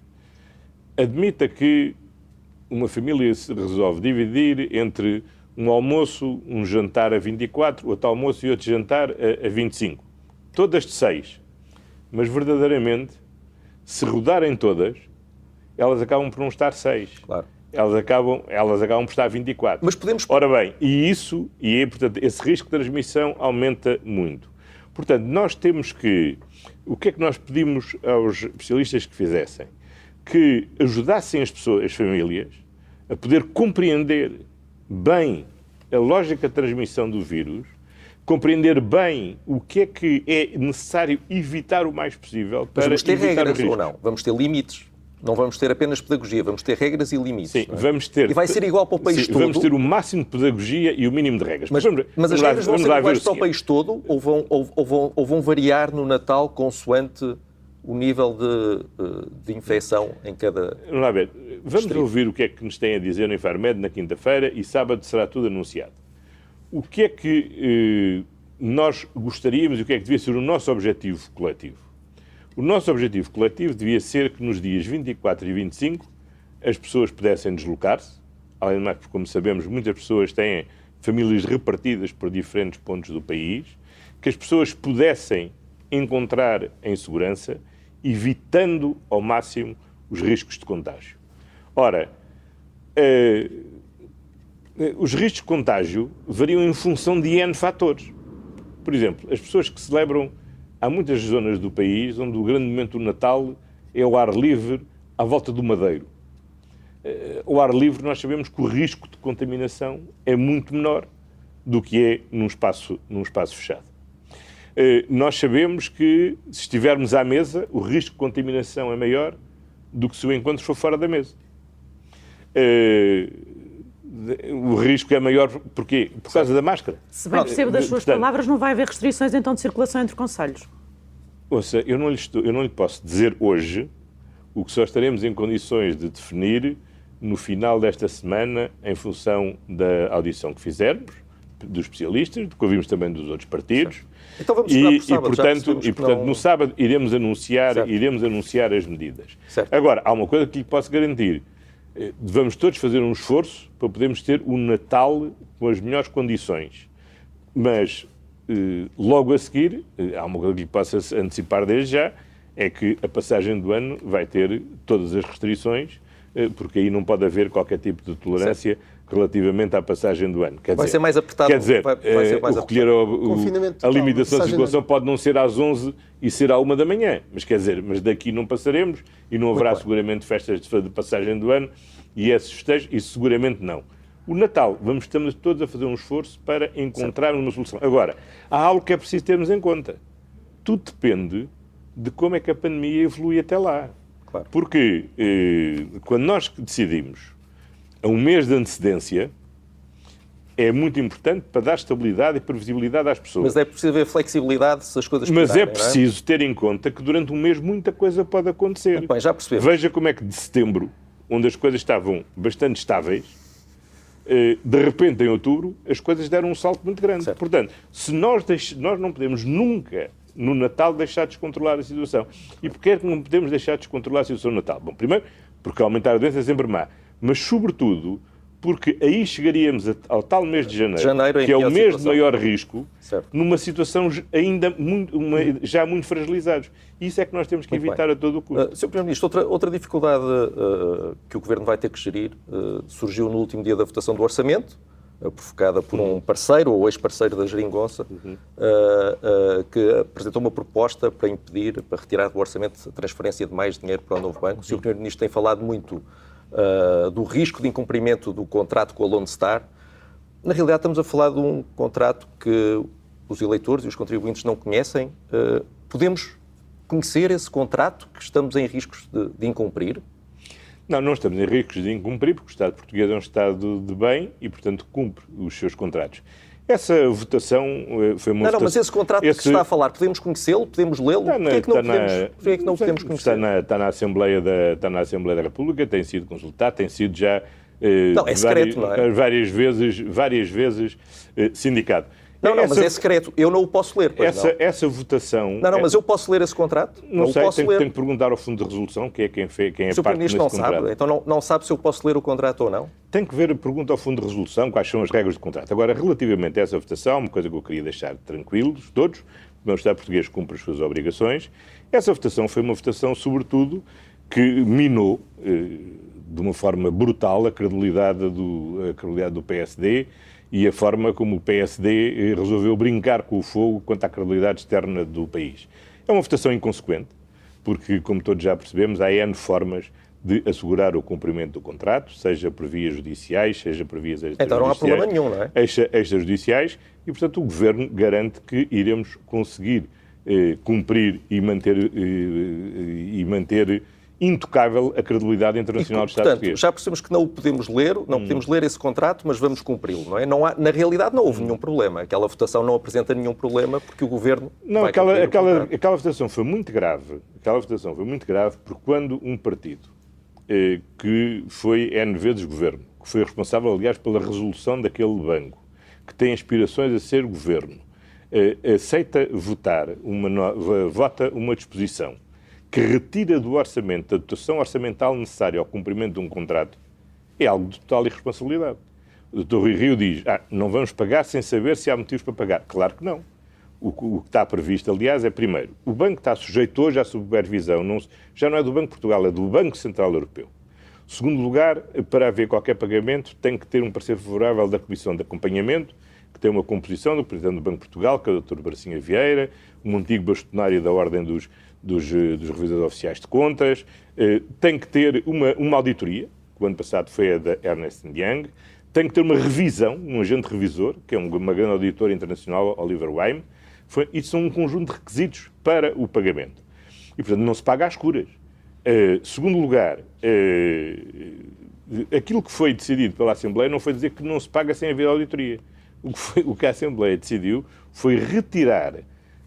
Admita que uma família se resolve dividir entre um almoço, um jantar a 24, outro almoço e outro jantar a, a 25. Todas de 6. Mas verdadeiramente, se rodarem todas, elas acabam por não estar 6. Claro. Elas acabam, elas acabam por estar 24. Mas podemos. Ora bem, e isso, e é, portanto, esse risco de transmissão aumenta muito. Portanto, nós temos que. O que é que nós pedimos aos especialistas que fizessem? Que ajudassem as pessoas, as famílias, a poder compreender bem a lógica de transmissão do vírus, compreender bem o que é que é necessário evitar o mais possível para Mas vamos ter evitar regras ou não? Vamos ter limites. Não vamos ter apenas pedagogia, vamos ter regras e limites. Sim, é? vamos ter. E vai ser igual para o país Sim, todo. Vamos ter o máximo de pedagogia e o mínimo de regras. Mas, vamos, mas as lá- regras vão ser iguais o para o país todo ou vão, ou, ou vão, ou vão variar no Natal consoante o nível de, eh, de infecção em cada. Vamos ver. Vamos Distrito. ouvir o que é que nos têm a dizer no Infarmed na quinta-feira e sábado será tudo anunciado. O que é que eh, nós gostaríamos e o que é que devia ser o nosso objetivo coletivo? O nosso objetivo coletivo devia ser que nos dias 24 e 25 as pessoas pudessem deslocar-se, além de mais, porque, como sabemos, muitas pessoas têm famílias repartidas por diferentes pontos do país, que as pessoas pudessem encontrar em segurança, evitando ao máximo os riscos de contágio. Ora, eh, eh, os riscos de contágio variam em função de N fatores. Por exemplo, as pessoas que celebram, há muitas zonas do país onde o grande momento do Natal é o ar livre à volta do Madeiro. Eh, O ar livre, nós sabemos que o risco de contaminação é muito menor do que é num espaço, num espaço fechado. Eh, Nós sabemos que, se estivermos à mesa, o risco de contaminação é maior do que se o encontro for fora da mesa. Eh, O risco é maior, porquê? Por causa da máscara. Se bem percebo das suas Portanto, palavras, não vai haver restrições então de circulação entre conselhos. Ouça, eu não, lhe estou- eu não lhe posso dizer hoje o que só estaremos em condições de definir no final desta semana, em função da audição que fizermos, dos especialistas, do que ouvimos também dos outros partidos. Então vamos E, por sábado, e, portanto, e, portanto no sábado iremos anunciar, Certo. iremos anunciar as medidas. Certo. Agora, há uma coisa que lhe posso garantir. Eh, Vamos todos fazer um esforço para podermos ter um Natal com as melhores condições. Mas, eh, logo a seguir, eh, há uma coisa que lhe posso antecipar desde já, é que a passagem do ano vai ter todas as restrições, porque aí não pode haver qualquer tipo de tolerância relativamente à passagem do ano. Quer Vai dizer, ser mais apertado, Quer dizer, vai- vai ser eh, mais o recolher a limitação de circulação pode não ser às 11 e ser à 1 da manhã, mas quer dizer, mas daqui não passaremos e não haverá seguramente festas de de passagem do ano e esses festejos, isso seguramente não. O Natal, vamos estamos todos a fazer um esforço para encontrar uma solução. Agora, há algo que é preciso termos em conta. Tudo depende de como é que a pandemia evolui até lá. Claro. Porque eh, quando nós decidimos a um mês de antecedência, é muito importante para dar estabilidade e previsibilidade às pessoas. Mas é preciso haver flexibilidade se as coisas Mas é não preciso ter em conta que durante um mês muita coisa pode acontecer. Muito bem, já percebemos. Veja como é que de setembro, onde as coisas estavam bastante estáveis, eh, de repente em outubro as coisas deram um salto muito grande. Certo. Portanto, se nós, deix- nós não podemos nunca no Natal deixar de descontrolar a situação. E porquê é que não podemos deixar de descontrolar a situação no Natal? Bom, primeiro, porque aumentar a doença é sempre má, mas sobretudo porque aí chegaríamos ao tal mês de janeiro, Janeiro que é o mês de situação. maior risco, Certo. numa situação ainda muito, uma- já muito fragilizados. Isso é que nós temos que Muito bem. evitar a todo o custo. Uh, Sr. Primeiro-Ministro, outra, outra dificuldade uh, que o Governo vai ter que gerir uh, surgiu no último dia da votação do Orçamento, uh, provocada por um parceiro ou ex-parceiro da Geringonça, uh, uh, que apresentou uma proposta para impedir, para retirar do Orçamento a transferência de mais dinheiro para o novo banco. O Sr. Primeiro-Ministro tem falado muito uh, do risco de incumprimento do contrato com a Lone Star. Na realidade, estamos a falar de um contrato que os eleitores e os contribuintes não conhecem. Uh, podemos conhecer esse contrato que estamos em riscos de, de incumprir? Não, não estamos em riscos de incumprir, porque o Estado português é um Estado de bem e, portanto, cumpre os seus contratos. Essa votação eh, foi uma Não, não, mas esse contrato que se está a falar, podemos conhecê-lo? Podemos lê-lo? Está Porquê é que não está podemos, na- porquê é que não podemos conhecer? Está na, está na Assembleia da, está na Assembleia da República, tem sido consultado, tem sido já não, é secreto, várias, não é? várias vezes, várias vezes sindicado. Não, não, essa, mas é secreto. Eu não o posso ler. Essa, não. essa votação. Não, não, mas eu posso ler esse contrato? Não, não sei, posso tenho, ler. tenho que perguntar ao Fundo de Resolução, que é quem, fez, quem é se parte nesse não contrato. sabe, então não, não sabe se eu posso ler o contrato ou não? Tem que ver, pergunta ao Fundo de Resolução quais são as regras do contrato. Agora, relativamente a essa votação, uma coisa que eu queria deixar tranquilos, todos, o meu Estado português cumpre as suas obrigações. Essa votação foi uma votação, sobretudo, que minou eh, de uma forma brutal a credibilidade do, a credibilidade do PSD e a forma como o PSD eh, resolveu brincar com o fogo quanto à credibilidade externa do país. É uma votação inconsequente, porque, como todos já percebemos, há N formas de assegurar o cumprimento do contrato, seja por vias judiciais, seja por vias. Então não há problema nenhum, não é? Extrajudiciais, e, portanto, o Governo garante que iremos conseguir eh, cumprir e manter, eh, e manter intocável a credibilidade internacional e, do Estado portanto, português. Já percebemos que não o podemos ler, não hum. podemos ler esse contrato, mas vamos cumpri-lo, não é? Não há, na realidade não houve nenhum problema. Aquela votação não apresenta nenhum problema porque o Governo Não, aquela, aquela, aquela votação foi muito grave. Aquela votação foi muito grave porque quando um partido eh, que foi N vezes Governo, que foi responsável, aliás, pela resolução daquele banco, que tem aspirações a ser Governo, eh, aceita votar, uma, vota uma disposição que retira do orçamento a dotação orçamental necessária ao cumprimento de um contrato, é algo de total irresponsabilidade. O Dr. Rui Rio diz, ah, não vamos pagar sem saber se há motivos para pagar. Claro que não. O, o que está previsto, aliás, é, primeiro, o banco está sujeito hoje à supervisão, não, já não é do Banco de Portugal, é do Banco Central Europeu. Segundo lugar, para haver qualquer pagamento, tem que ter um parecer favorável da Comissão de Acompanhamento, que tem uma composição do Presidente do Banco de Portugal, que é o Dr. Barcinha Vieira, um antigo bastonário da Ordem dos, dos, eh, dos revisores oficiais de contas, eh, tem que ter uma, uma auditoria, que o ano passado foi a da Ernest Young, tem que ter uma revisão, um agente revisor, que é uma grande auditora internacional, Oliver Wyme, foi, isso são um conjunto de requisitos para o pagamento. E, portanto, não se paga às curas. Uh, segundo lugar, uh, aquilo que foi decidido pela Assembleia não foi dizer que não se paga sem haver auditoria. O que, foi, o que a Assembleia decidiu foi retirar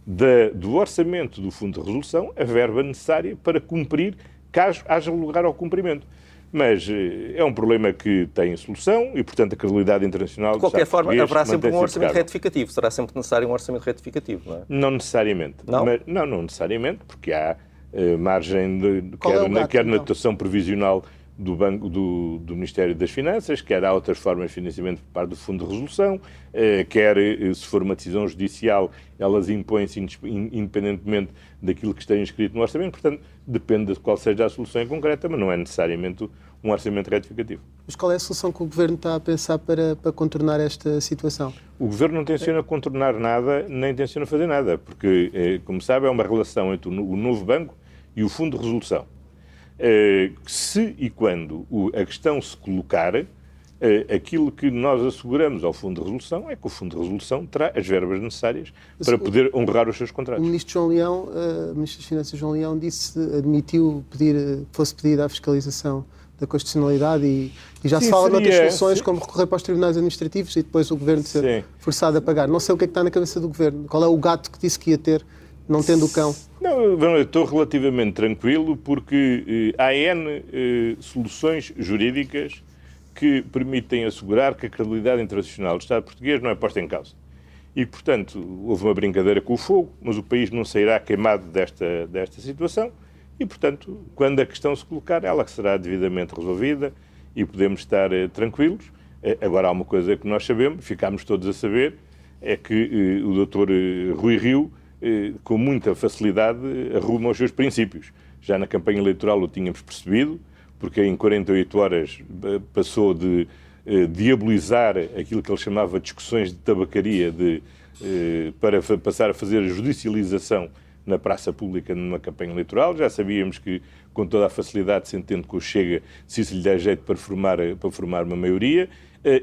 da, do orçamento do Fundo de Resolução a verba necessária para cumprir, caso haja lugar ao cumprimento. Mas eh, é um problema que tem solução e, portanto, a credibilidade internacional. De qualquer forma, haverá sempre um orçamento retificativo. Será sempre necessário um orçamento retificativo, não é? Não necessariamente. Não, Mas, não, não necessariamente, porque há uh, margem, de, quer, é na, quer na dotação provisional do, banco, do, do, Ministério das Finanças, quer há outras formas de financiamento por parte do Fundo de Resolução, eh, quer, eh, se for uma decisão judicial, elas impõem-se independentemente daquilo que esteja inscrito no orçamento. Portanto, depende de qual seja a solução em concreta, mas não é necessariamente um orçamento retificativo. Mas qual é a solução que o Governo está a pensar para, para contornar esta situação? O Governo não tenciona contornar nada, nem tenciona fazer nada, porque, eh, como sabe, é uma relação entre o novo banco e o Fundo de Resolução. Eh, se e quando a questão se colocar, eh, aquilo que nós asseguramos ao Fundo de Resolução é que o Fundo de Resolução terá as verbas necessárias para poder honrar os seus contratos. O Ministro João Leão, eh, o Ministro das Finanças João Leão disse, admitiu pedir, que fosse pedida a fiscalização da constitucionalidade e, e já sim, se fala seria, noutras soluções, como recorrer para os tribunais administrativos e depois o Governo ser sim. forçado a pagar. Não sei o que é que está na cabeça do Governo. Qual é o gato que disse que ia ter não tendo o cão? Não, eu estou relativamente tranquilo porque eh, há N eh, soluções jurídicas que permitem assegurar que a credibilidade internacional do Estado português não é posta em causa. E, portanto, houve uma brincadeira com o fogo, mas o país não sairá queimado desta, desta situação e, portanto, quando a questão se colocar, ela será devidamente resolvida e podemos estar eh, tranquilos. Eh, agora, há uma coisa que nós sabemos, ficámos todos a saber, é que o doutor Rui Rio com muita facilidade, arruma os seus princípios. Já na campanha eleitoral o tínhamos percebido, porque em 48 horas eh, passou de eh, diabolizar aquilo que ele chamava discussões de tabacaria de, para passar a fazer a judicialização na praça pública numa campanha eleitoral. Já sabíamos que, com toda a facilidade, se entende que o Chega, se isso lhe der jeito para formar, para formar uma maioria,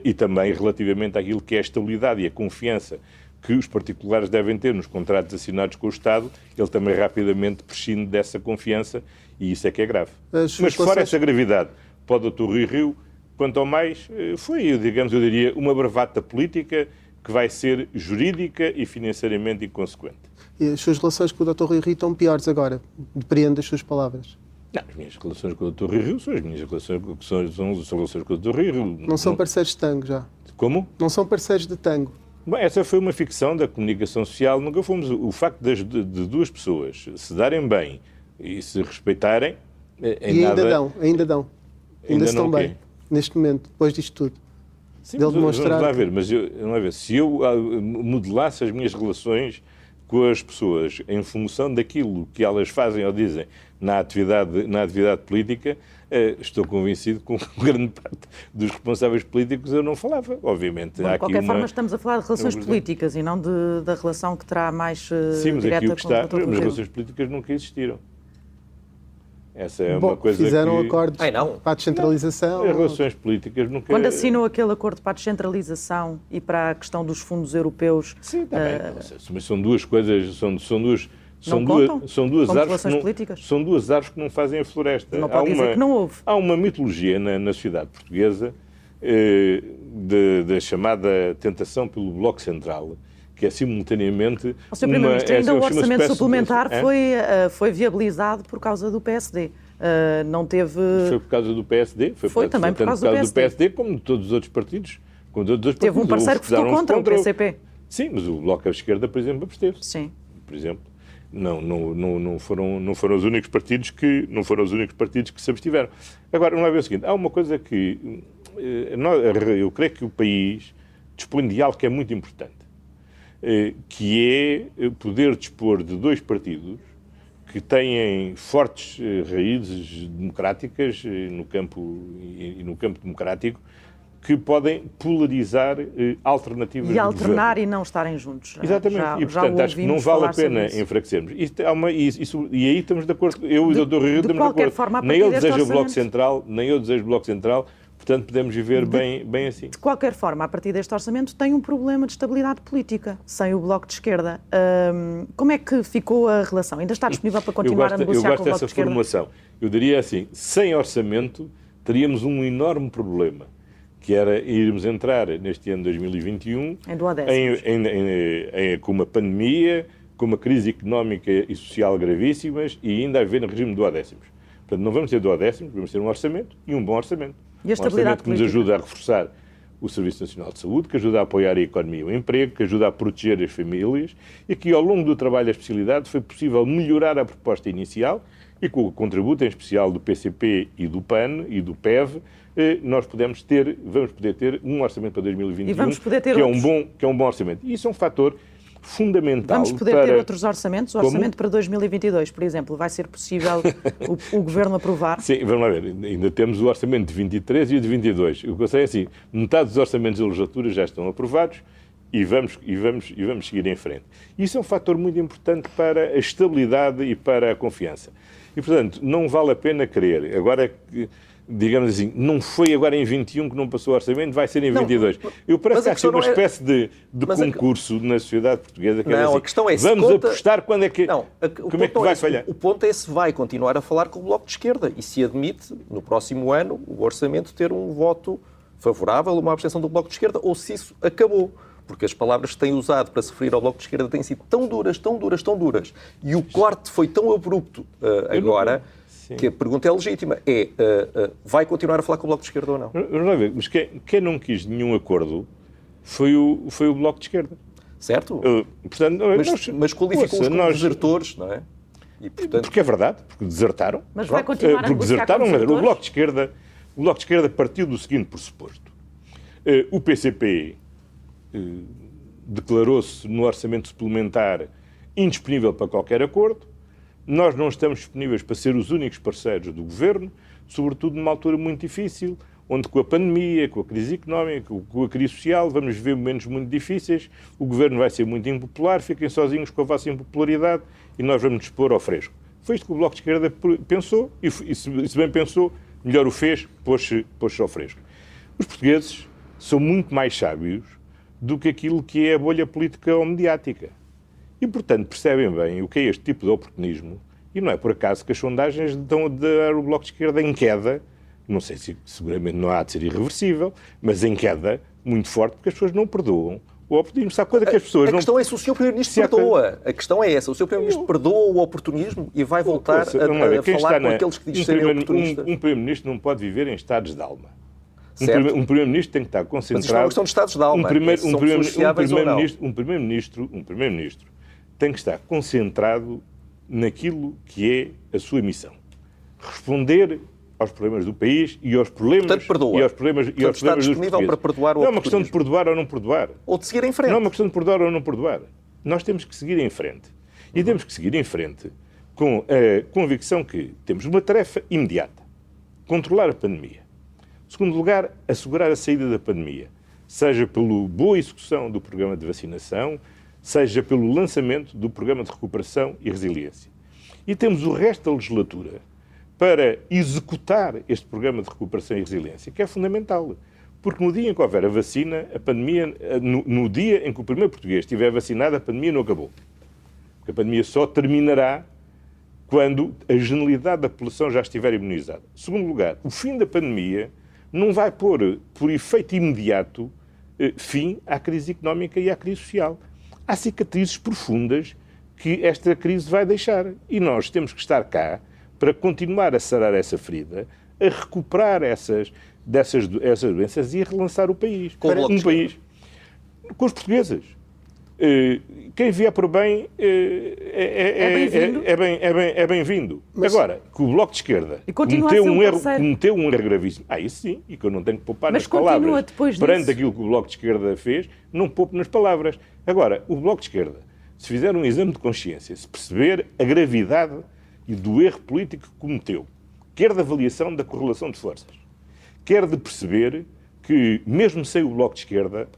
e também relativamente àquilo que é a estabilidade e a confiança que os particulares devem ter nos contratos assinados com o Estado, ele também rapidamente prescinde dessa confiança e isso é que é grave. As Mas fora essa gravidade, pode o Dr. Rui Rio, quanto ao mais, eh, foi, digamos, eu diria, uma bravata política que vai ser jurídica e financeiramente inconsequente. E as suas relações com o Dr. Rui Rio estão piores agora, depreendo das suas palavras. Não, as minhas relações com o Dr. Rui Rio são as minhas relações, são, são as relações com o Dr. Rio. Não são parceiros de tango já? Como? Não são parceiros de tango. Bom, essa foi uma ficção da comunicação social. Nunca fomos. O facto de, de duas pessoas se darem bem e se respeitarem. Eh, e ainda nada... dão, ainda dão. Ainda, ainda estão bem, neste momento, depois disto tudo. Sim, Dele demonstrar... Vamos lá ver, mas eu, vamos ver, se eu ah, modelasse as minhas relações com as pessoas em função daquilo que elas fazem ou dizem na atividade, na atividade política, eh, estou convencido que com grande parte dos responsáveis políticos eu não falava, obviamente. Bom, de qualquer forma, estamos a falar de relações políticas e não de, da relação que terá mais uh, Sim, mas direta aqui o que está, as relações políticas nunca existiram. Essa é Bom, uma coisa fizeram que... acordos Ai, não. para a descentralização. Não. As relações políticas nunca... Quando assinou aquele acordo para a descentralização e para a questão dos fundos europeus... Sim, está uh... bem. Eh, mas são duas coisas, são, são duas são duas, são duas árvores que não, são duas árvores que não fazem a floresta. Não pode há dizer uma, que não houve. Há uma mitologia na, na sociedade portuguesa eh, da chamada tentação pelo Bloco Central, que é simultaneamente. O Sr. Primeiro-Ministro, é, ainda o orçamento suplementar de... foi, uh, foi viabilizado por causa do PSD. Uh, eh, não teve. Foi por causa do PSD? Foi, foi também por causa, por causa do, PSD. do, PSD. como de todos os outros partidos. Como de todos os teve partidos. um parceiro que votou contra, contra, o PCP. Sim, mas o Bloco à esquerda, por exemplo, absteve. Sim. Por exemplo. Não, não, não, não, foram, não foram os únicos partidos que não foram os únicos partidos que se abstiveram. Agora, vamos lá ver o seguinte: há uma coisa que eh, eu creio que o país dispõe de algo que é muito importante, eh, que é poder dispor de dois partidos que têm fortes eh, raízes democráticas no campo e no campo democrático que podem polarizar eh, alternativas E alternar e não estarem juntos. Exatamente. Já, e, portanto, acho que não vale a pena enfraquecermos. Isto é uma, isso, e aí estamos de acordo. Eu e o Dr. Rio estamos de acordo. Forma, nem eu desejo o Bloco Central, nem eu desejo o Bloco Central. Portanto, podemos viver de, bem, bem assim. De qualquer forma, a partir deste orçamento, tem um problema de estabilidade política, sem o Bloco de Esquerda. Hum, como é que ficou a relação? Ainda está disponível para continuar gosto, a negociar com o Bloco de Esquerda? Eu gosto dessa formulação. Eu diria assim, sem orçamento, teríamos um enorme problema que era irmos entrar neste ano 2021 em, com uma pandemia, com uma crise económica e social gravíssimas e ainda haver no regime do duodécimos. Portanto, não vamos ter duodécimos, vamos ter um orçamento e um bom orçamento. E a um orçamento que nos ajuda a reforçar o Serviço Nacional de Saúde, que ajuda a apoiar a economia e o emprego, que ajuda a proteger as famílias e que, ao longo do trabalho da especialidade, foi possível melhorar a proposta inicial e com o contributo, em especial, do PCP e do PAN e do PEV, nós podemos ter, vamos poder ter um orçamento para 2021 e vamos poder ter que, é um bom, que é um bom orçamento. E isso é um fator fundamental. Vamos poder para... ter outros orçamentos? O orçamento Como? para 2022, por exemplo, vai ser possível o, o, Governo aprovar? Sim, vamos lá ver. Ainda temos o orçamento de 23 e o de 22. O que eu sei é assim, metade dos orçamentos da legislatura já estão aprovados e vamos, e, vamos, e vamos seguir em frente. Isso é um fator muito importante para a estabilidade e para a confiança. E, portanto, não vale a pena querer. Agora digamos assim, não foi agora em 21 que não passou o orçamento, vai ser em não, 22. Eu parece que há assim uma é... espécie de, de concurso a... na sociedade portuguesa. Que não, assim, a questão é Vamos conta... apostar quando é que. Não, a... como é que vai é falhar? O ponto é se vai continuar a falar com o Bloco de Esquerda e se admite, no próximo ano, o orçamento ter um voto favorável uma abstenção do Bloco de Esquerda ou se isso acabou porque as palavras que têm usado para se referir ao Bloco de Esquerda têm sido tão duras, tão duras, tão duras, e o corte foi tão abrupto uh, agora, Sim. que a pergunta é legítima. É, uh, uh, vai continuar a falar com o Bloco de Esquerda ou não? Mas quem, quem, não quis nenhum acordo foi o, foi o Bloco de Esquerda. Certo. Uh, portanto, mas, nós, mas qualificam-os como nós... desertores, não é? E, portanto... Porque é verdade, porque desertaram. Mas vai continuar a porque desertaram, o Bloco de Esquerda, o Bloco de Esquerda partiu do seguinte pressuposto. o PCP declarou-se no orçamento suplementar indisponível para qualquer acordo nós não estamos disponíveis para ser os únicos parceiros do governo, sobretudo numa altura muito difícil, onde com a pandemia, com a crise económica, com a crise social, vamos ver momentos muito difíceis, o governo vai ser muito impopular, fiquem sozinhos com a vossa impopularidade e nós vamos dispor ao fresco. Foi isto que o Bloco de Esquerda pensou e, se bem pensou, melhor o fez, pôs-se pôs ao fresco. Os portugueses são muito mais sábios do que aquilo que é a bolha política ou mediática. E, portanto, percebem bem o que é este tipo de oportunismo. E não é por acaso que as sondagens dão a dar o Bloco de Esquerda em queda. Não sei se seguramente não há de ser irreversível, mas em queda muito forte, porque as pessoas não perdoam o oportunismo. Sabe coisa que as pessoas a, a não... questão é se o Sr. Primeiro-Ministro perdoa. A questão é essa. O Sr. Primeiro-Ministro perdoa o oportunismo e vai voltar Ouça, a, a quem falar com na- aqueles que dizem um serem primeiro- oportunistas. Um, um primeiro-ministro não pode viver em estados de alma. Um, Certo. um primeiro-ministro tem que estar Mas isto é concentrado. uma questão de estados de alma. Um um um primeiro-ministro, um primeiro-ministro, um primeiro-ministro tem que estar concentrado naquilo que é a sua missão. Responder aos problemas do país e aos problemas Portanto, perdoa. e aos problemas e Portanto, aos está problemas dos disponível para perdoar o Não é uma questão de perdoar ou não perdoar. Ou de seguir em frente. Não é uma questão de perdoar ou não perdoar. Nós temos que seguir em frente. E temos que seguir em frente com a convicção que temos uma tarefa imediata: controlar a pandemia. Em segundo lugar, assegurar a saída da pandemia, seja pela boa execução do programa de vacinação, seja pelo lançamento do programa de recuperação e resiliência. E temos o resto da legislatura para executar este programa de recuperação e resiliência, que é fundamental. Porque no dia em que houver a vacina, a pandemia, no, no dia em que o primeiro português estiver vacinado, a pandemia não acabou. Porque a pandemia só terminará quando a generalidade da população já estiver imunizada. Segundo lugar, o fim da pandemia não vai pôr, por efeito imediato, eh, fim à crise económica e à crise social. Há cicatrizes profundas que esta crise vai deixar. E nós temos que estar cá para continuar a sarar essa ferida, a recuperar essas, dessas, essas doenças e a relançar o país. Com um país com os portugueses. Eh, Quem vier por bem eh, é, é- É bem-vindo. é, é bem- é bem- é bem-vindo. Agora, que o Bloco de Esquerda E cometeu um um, erro, cometeu um erro gravíssimo. Ah, isso sim, e que eu não tenho que poupar Mas nas palavras. depois Perante disso. aquilo que o Bloco de Esquerda fez, não poupo nas palavras. Agora, o Bloco de Esquerda, se fizer um exame de consciência, se perceber a gravidade e do erro político que cometeu, quer da avaliação da correlação de forças, quer de perceber que, mesmo sem o Bloco de Esquerda,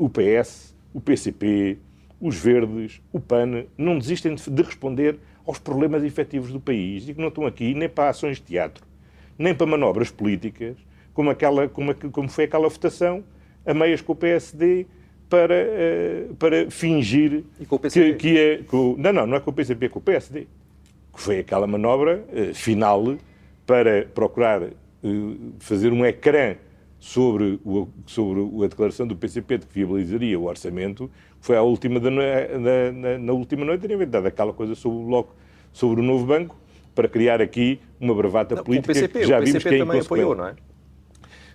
o PS, o PCP, os Verdes, o PAN, não desistem de de responder aos problemas efetivos do país e que não estão aqui nem para ações de teatro, nem para manobras políticas, como, aquela, como, como foi aquela votação a meias com o PSD para, eh, para fingir E com o PCP. que, que é. com- não, não, não é com o PCP, é com o PSD que foi aquela manobra eh, final para procurar eh, fazer um ecrã sobre, o, sobre o- a declaração do PCP de que viabilizaria o orçamento, foi à última da na, na- na última noite ter inventado aquela coisa sobre o bloco, sobre o novo banco, para criar aqui uma bravata Não, o política PCP, que já o vimos PCP que é também apoiou, não é?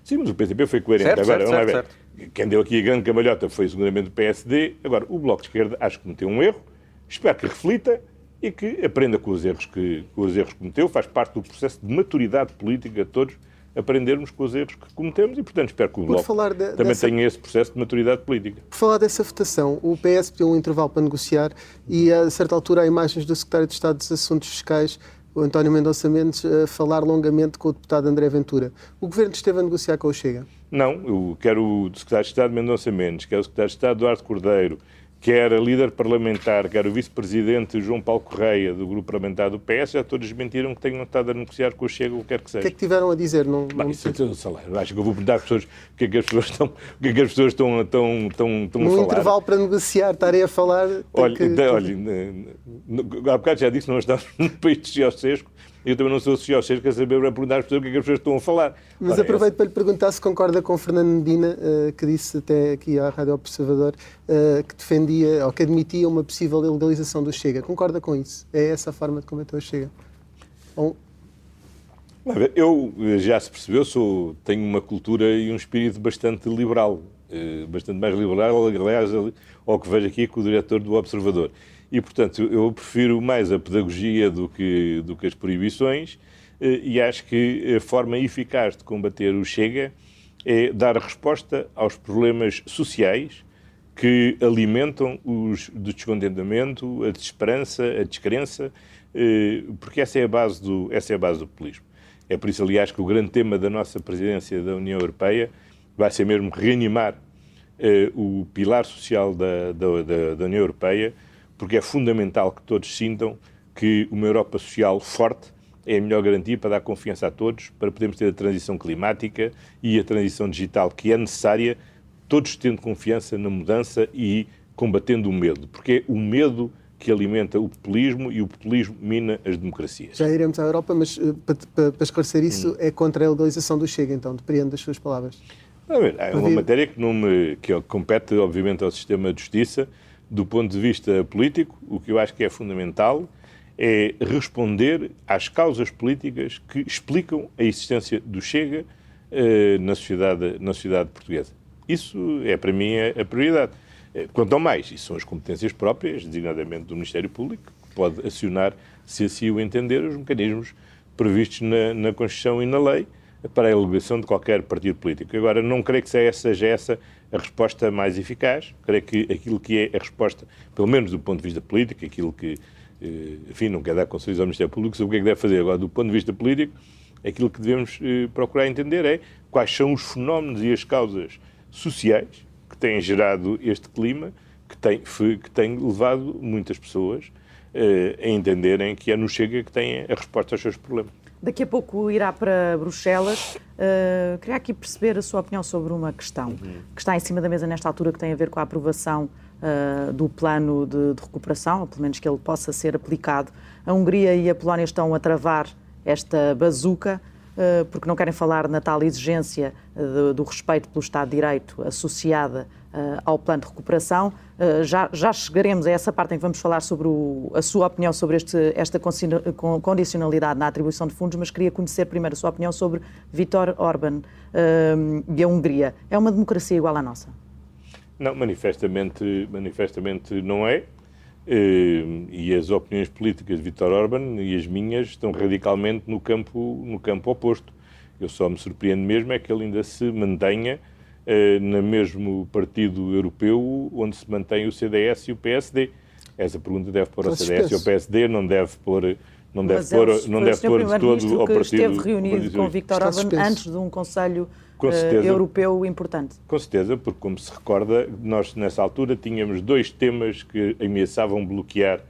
Sim, mas o PCP foi coerente. Certo, Agora, certo, lá certo. Quem deu aqui a grande cambalhota foi seguramente o PSD. Agora, o Bloco de Esquerda acho que cometeu um erro. Espero que reflita e que aprenda com os erros que, com os erros que cometeu. Faz parte do processo de maturidade política de todos aprendermos com os erros que cometemos e, portanto, espero que o Bloco de- também dessa- tenha esse processo de maturidade política. Por falar dessa votação, o PS pediu um intervalo para negociar e, a certa altura, há imagens do Secretário de Estado dos Assuntos Fiscais, o António Mendonça Mendes, a falar longamente com o deputado André Ventura. O Governo esteve a negociar com o Chega? Não, eu quero o secretário de Estado Mendonça Mendes, quero o secretário de Estado Eduardo Cordeiro, quer a líder parlamentar, quer o vice-presidente João Paulo Correia, do grupo parlamentar do PS, já todos desmentiram que tenham estado a negociar com o Chega, o que quer que O seja. que é que tiveram a dizer? Não, Bem, não isso é tudo salário. Acho que eu vou perguntar às pessoas o que é que as pessoas estão, o que é que as pessoas estão, estão, estão, estão a no falar. intervalo para negociar, estarem a falar. Olha, que- da- olha, há bocado já disse que nós estamos num país de Ciocesco. Eu também não sou Ciocesco, quer saber para perguntar às pessoas o que é que as pessoas estão a falar. Mas Ora, aproveito para lhe perguntar se concorda com Fernando Medina, eh, que disse até aqui à Rádio Observador, eh, que defendia ou que admitia uma possível legalização do Chega. Concorda com isso? É essa a forma de combater o Chega? Ou- Eu, eh, já se percebeu, sou, tenho uma cultura e um espírito bastante liberal, bastante mais liberal, aliás, ali- ao que vejo aqui com o diretor do Observador. E, portanto, eu prefiro mais a pedagogia do que, do que as proibições eh, e acho que a forma eficaz de combater o Chega é dar resposta aos problemas sociais que alimentam os descontentamento, a desesperança, a descrença, eh, porque essa é a base do essa é a base do populismo. É por isso, aliás, que o grande tema da nossa presidência da União Europeia vai ser mesmo reanimar eh, o pilar social da, da- da União Europeia, porque é fundamental que todos sintam que uma Europa social forte é a melhor garantia para dar confiança a todos, para podermos ter a transição climática e a transição digital que é necessária, todos tendo confiança na mudança e combatendo o medo, porque é o medo que alimenta o populismo e o populismo mina as democracias. Já iremos à Europa, mas eh, para, esclarecer isso, Hum. é contra a legalização do Chega, então, depreendo das suas palavras. Ver, é uma matéria que, não me, que compete, obviamente, ao sistema de justiça. Do ponto de vista político, o que eu acho que é fundamental é responder às causas políticas que explicam a existência do Chega eh, na, sociedade, na sociedade portuguesa. Isso é, para mim, a, a prioridade. Eh, quanto ao mais, isso são as competências próprias, designadamente do Ministério Público, que pode acionar, se assim o entender, os mecanismos previstos na, na Constituição e na lei para a eleição de qualquer partido político. Agora, não creio que seja essa a resposta mais eficaz. Creio que aquilo que é a resposta, pelo menos do ponto de vista político, aquilo que, eh, enfim, não quer dar conselhos ao Ministério Público sobre o que é que deve fazer. Agora, do ponto de vista político, aquilo que devemos eh, procurar entender é quais são os fenómenos e as causas sociais que têm gerado este clima, que tem, que tem levado muitas pessoas eh, a entenderem que é no Chega que têm a resposta aos seus problemas. Daqui a pouco irá para Bruxelas. Uh, queria aqui perceber a sua opinião sobre uma questão uhum. que está em cima da mesa nesta altura, que tem a ver com a aprovação uh, do plano de, de, recuperação, ou pelo menos que ele possa ser aplicado. A Hungria e a Polónia estão a travar esta bazuca uh, porque não querem falar na tal exigência do, do respeito pelo Estado de Direito associada ao plano de recuperação. Uh, já, já, chegaremos a essa parte em que vamos falar sobre o, a sua opinião sobre este, esta condicionalidade na atribuição de fundos, mas queria conhecer primeiro a sua opinião sobre Viktor Orban uh, e a Hungria. É uma democracia igual à nossa? Não, manifestamente, manifestamente não é. E as opiniões políticas de Viktor Orban e as minhas estão radicalmente no campo, no campo oposto. Eu só me surpreendo mesmo é que ele ainda se mantenha eh, no mesmo partido europeu onde se mantém o CDS e o PSD. Essa pergunta deve pôr ao CDS e ao PSD, não deve pôr não deve pôr, não deve pôr de todo ao partido. esteve reunido com Viktor Orban antes de um Conselho uh, europeu importante. Com certeza, porque como se recorda, nós nessa altura tínhamos dois temas que ameaçavam bloquear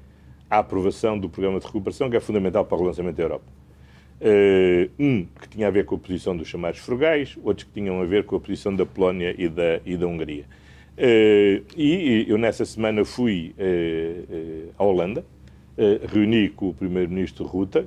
a aprovação do programa de recuperação, que é fundamental para o relançamento da Europa. Uh, um que tinha a ver com a posição dos chamados frugais, outros que tinham a ver com a posição da Polónia e da, e da Hungria. Uh, e eu nessa semana fui uh, à Holanda, reuni com o primeiro-ministro Ruta,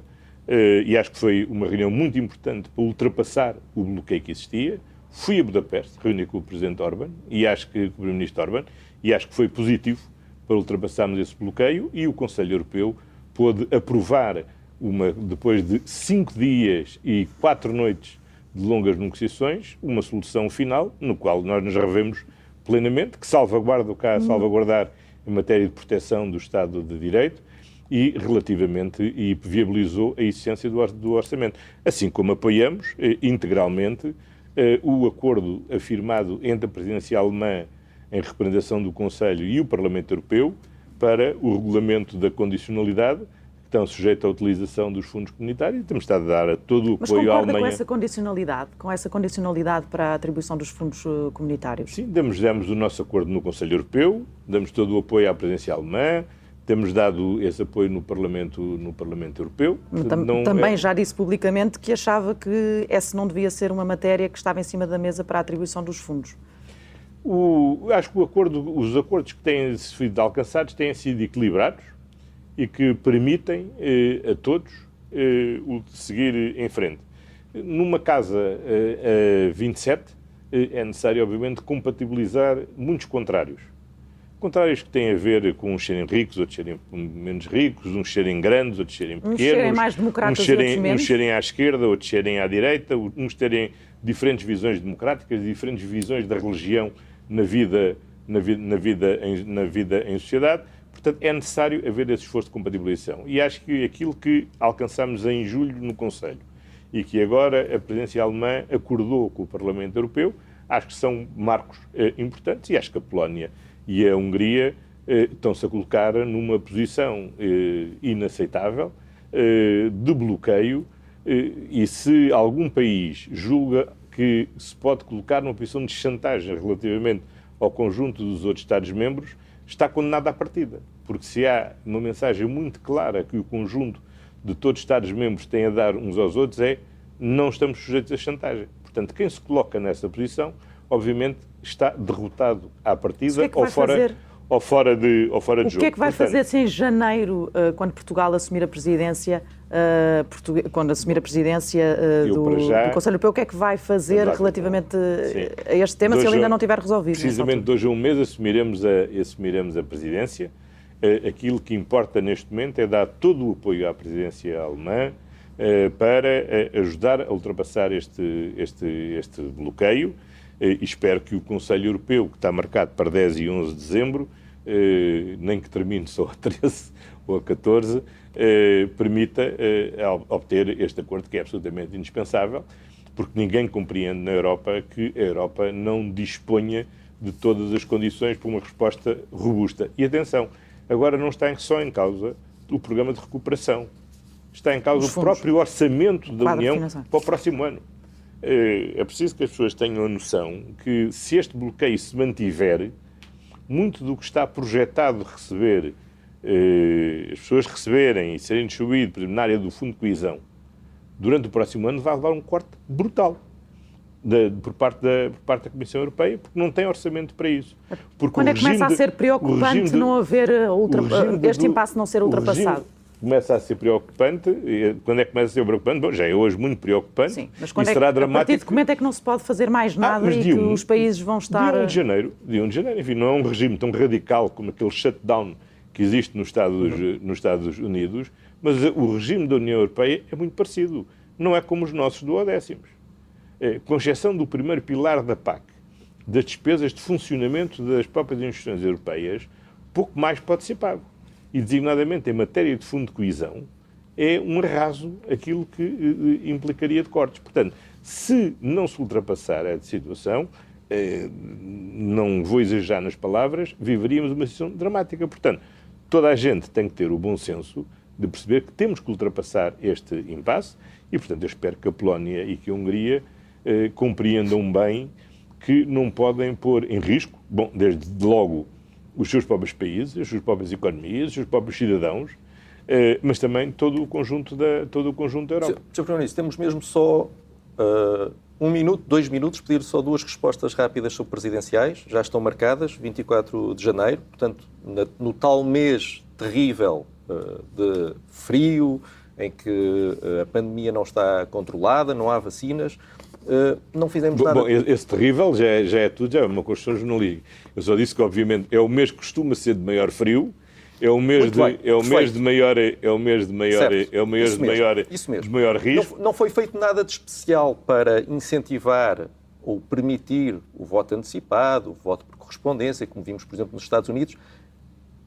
e acho que foi uma reunião muito importante para ultrapassar o bloqueio que existia. Fui a Budapeste, reuni com o presidente Orban, e acho que com o primeiro-ministro Orban, e acho que foi positivo para ultrapassarmos esse bloqueio, e o Conselho Europeu pôde aprovar uma, depois de cinco dias e quatro noites de longas negociações, uma solução final, no qual nós nos revemos plenamente, que salvaguarda o que há a salvaguardar em matéria de proteção do Estado de Direito e relativamente e viabilizou a existência do, do orçamento. Assim como apoiamos eh, integralmente eh, o acordo afirmado entre a presidência alemã em representação do Conselho e o Parlamento Europeu para o regulamento da condicionalidade, estão sujeitos à utilização dos fundos comunitários e temos estado a dar todo o apoio à Alemanha. com essa condicionalidade, com essa condicionalidade para a atribuição dos fundos eh, comunitários? Sim, damos, damos o nosso acordo no Conselho Europeu, damos todo o apoio à presença alemã, temos dado esse apoio no Parlamento, no Parlamento Europeu. Tam, também é... já disse publicamente que achava que essa não devia ser uma matéria que estava em cima da mesa para a atribuição dos fundos. O, acho que acordo, os acordos que têm sido alcançados têm sido equilibrados e que permitem eh, a todos eh, seguir em frente. Numa casa eh, 27 eh, é necessário, obviamente, compatibilizar muitos contrários. Contrários que têm a ver com uns serem ricos, outros serem menos ricos, uns serem grandes, outros serem pequenos. Uns serem mais democratas uns serem. Uns serem à esquerda, outros serem à direita, uns terem diferentes visões democráticas, diferentes visões da religião na vida, na vida, na vida, em, na vida em sociedade Portanto, é necessário haver esse esforço de compatibilização. E acho que aquilo que alcançamos em julho no Conselho e que agora a presidência alemã acordou com o Parlamento Europeu, acho que são marcos eh, importantes e acho que a Polónia e a Hungria eh, estão-se a colocar numa posição eh, inaceitável eh, de bloqueio eh, e se algum país julga que se pode colocar numa posição de chantagem relativamente ao conjunto dos outros Estados-membros, está condenado à partida. Porque se há uma mensagem muito clara que o conjunto de todos os Estados-membros tem a dar uns aos outros é não estamos sujeitos à chantagem. Portanto, quem se coloca nessa posição, obviamente, está derrotado à partida é ou, fora, ou fora de, ou fora de jogo. O que é que vai Portanto, fazer se em janeiro, eh, quando Portugal assumir a presidência, uh, quando assumir a presidência uh, do, já, do, Conselho Europeu, o que é que vai fazer relativamente sim. a este tema se ele ainda não tiver resolvido? Precisamente de hoje a um mês assumiremos a, assumiremos a presidência. Uh, aquilo que importa neste momento é dar todo o apoio à presidência alemã para ajudar a ultrapassar este, este, este bloqueio. Espero que o Conselho Europeu, que está marcado para 10 e 11 de dezembro, nem que termine só a 13 ou a 14, eh, permita eh, obter este acordo que é absolutamente indispensável, porque ninguém compreende na Europa que a Europa não disponha de todas as condições para uma resposta robusta. E atenção, agora não está só em causa o programa de recuperação, está em causa o próprio orçamento da União para o próximo ano. Eh, é preciso que as pessoas tenham a noção que se este bloqueio se mantiver, muito do que está projetado de receber eh, as pessoas receberem e serem por exemplo, na área do Fundo de Coesão, durante o próximo ano vai levar um corte brutal da, por, parte da, por parte da Comissão Europeia, porque não tem orçamento para isso. Porque Quando é que começa a ser preocupante de, não haver eh, ultra, este impasse não ser ultrapassado? Começa a ser preocupante. Quando é que começa a ser preocupante? Bom, já é hoje muito preocupante. Sim, mas quando é que, dramático. a partir de que momento é que não se pode fazer mais ah, nada ah, e que um, os países vão estar... De 1 de janeiro, de 1 de janeiro, enfim, não é um regime tão radical como aquele shutdown que existe nos Estados, nos Estados Unidos, mas o regime da União Europeia é muito parecido. Não é como os nossos duodécimos. É, com exceção do primeiro pilar da PAC, das despesas de funcionamento das próprias instituições europeias, pouco mais pode ser pago. E, designadamente, em matéria de fundo de coesão, é um arraso aquilo que eh, implicaria de cortes. Portanto, se não se ultrapassar a situação, eh, não vou exagerar nas palavras, viveríamos uma situação dramática. Portanto, toda a gente tem que ter o bom senso de perceber que temos que ultrapassar este impasse e, portanto, eu espero que a Polónia e que a Hungria eh, compreendam bem que não podem pôr em risco, bom, desde logo os seus próprios países, as suas próprias economias, os seus próprios cidadãos, eh, mas também todo o conjunto da, todo o conjunto da Europa. Sr. Primeiro-Ministro, temos mesmo só uh, um minuto, dois minutos, pedir só duas respostas rápidas sobre presidenciais, já estão marcadas, 24 de janeiro, portanto, na, no tal mês terrível uh, de frio, em que a pandemia não está controlada, não há vacinas, uh, não fizemos nada. Bom, esse terrível já é, já é tudo, já é uma construção jornalística. Eu só disse que, obviamente, é o mês que costuma ser de maior frio, é o mês de, é o mês de maior é o mês de maior certo. é o mês de maior Isso mesmo. de maior risco. Não, não, foi feito nada de especial para incentivar ou permitir o voto antecipado, o voto por correspondência, como vimos, por exemplo, nos Estados Unidos.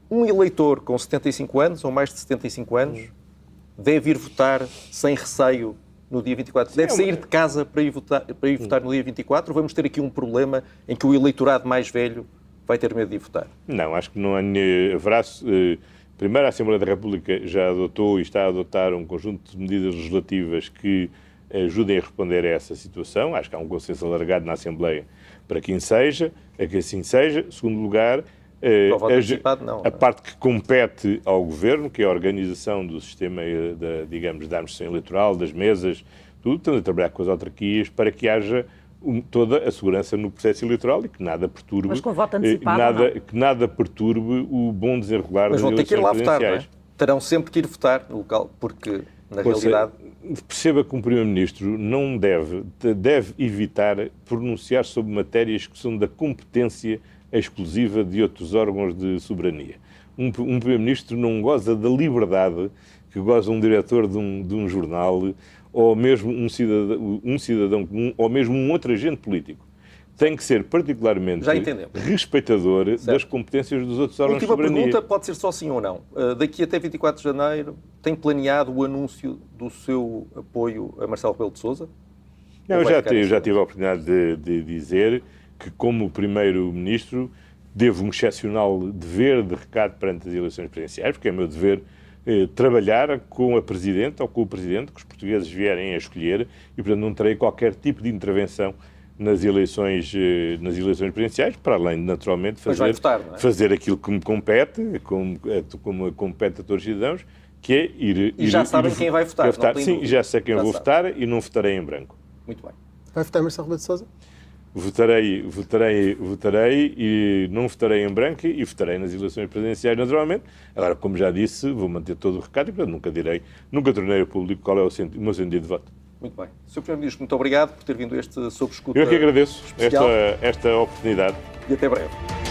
Um eleitor com 75 anos ou mais de 75 anos deve ir votar sem receio no dia 24. Deve sair de casa para ir votar, para ir votar no dia 24 ou vamos ter aqui um problema em que o eleitorado mais velho vai ter medo de votar? Não, acho que não há. Haverá. Eh, primeiro, a Assembleia da República já adotou e está a adotar um conjunto de medidas legislativas que ajudem a responder a essa situação. Acho que há um consenso alargado na Assembleia para que assim seja, a que assim seja. Segundo lugar, a, não, a é? parte que compete ao Governo, que é a organização do sistema, eh, da, digamos, da administração eleitoral, das mesas, tudo, estamos a trabalhar com as autarquias para que haja toda a segurança no processo eleitoral e que nada perturbe, Mas com voto antecipado, nada, que nada perturbe o bom desenrolar Mas das vão ter que ir lá votar, não é? Terão sempre que ir votar no local, porque na pois realidade... É, perceba que um Primeiro-Ministro não deve, deve evitar pronunciar sobre matérias que são da competência exclusiva de outros órgãos de soberania. Um, um Primeiro-Ministro não goza da liberdade que goza um diretor de um, de um jornal ou mesmo um cidadão, um cidadão comum, ou mesmo um outro agente político, tem que ser particularmente respeitador certo. das competências dos outros órgãos Última de soberania. pergunta, pode ser só sim ou não. Uh, daqui até 24 de janeiro, tem planeado o anúncio do seu apoio a Marcelo Rebelo de Sousa? Não, eu já, tive, já tive a oportunidade de, de dizer que, como Primeiro-Ministro, devo um excepcional dever de recado perante as eleições presidenciais, porque é meu dever eh, trabalhar com a Presidente ou com o Presidente que os portugueses vierem a escolher e, portanto, não terei qualquer tipo de intervenção nas eleições, eh, nas eleições presidenciais, para além de, naturalmente, fazer, votar, é? fazer aquilo que me compete, como, eh, como compete a todos os cidadãos, que é ir... E já ir, sabem ir, quem vai votar, votar. Sim, já sei quem já vou sabe. votar e não votarei em branco. Muito bem. Vai votar Marcelo Rebelo de Sousa? Votarei, votarei, votarei e não votarei em branco e votarei nas eleições presidenciais, naturalmente. Agora, como já disse, vou manter todo o recado e, portanto, nunca direi, nunca tornei público qual é o, sentido, o meu sentido de voto. Muito bem. Sr. Primeiro-Ministro, muito obrigado por ter vindo a este Sob Escuta Eu é que agradeço esta, esta oportunidade. E até breve.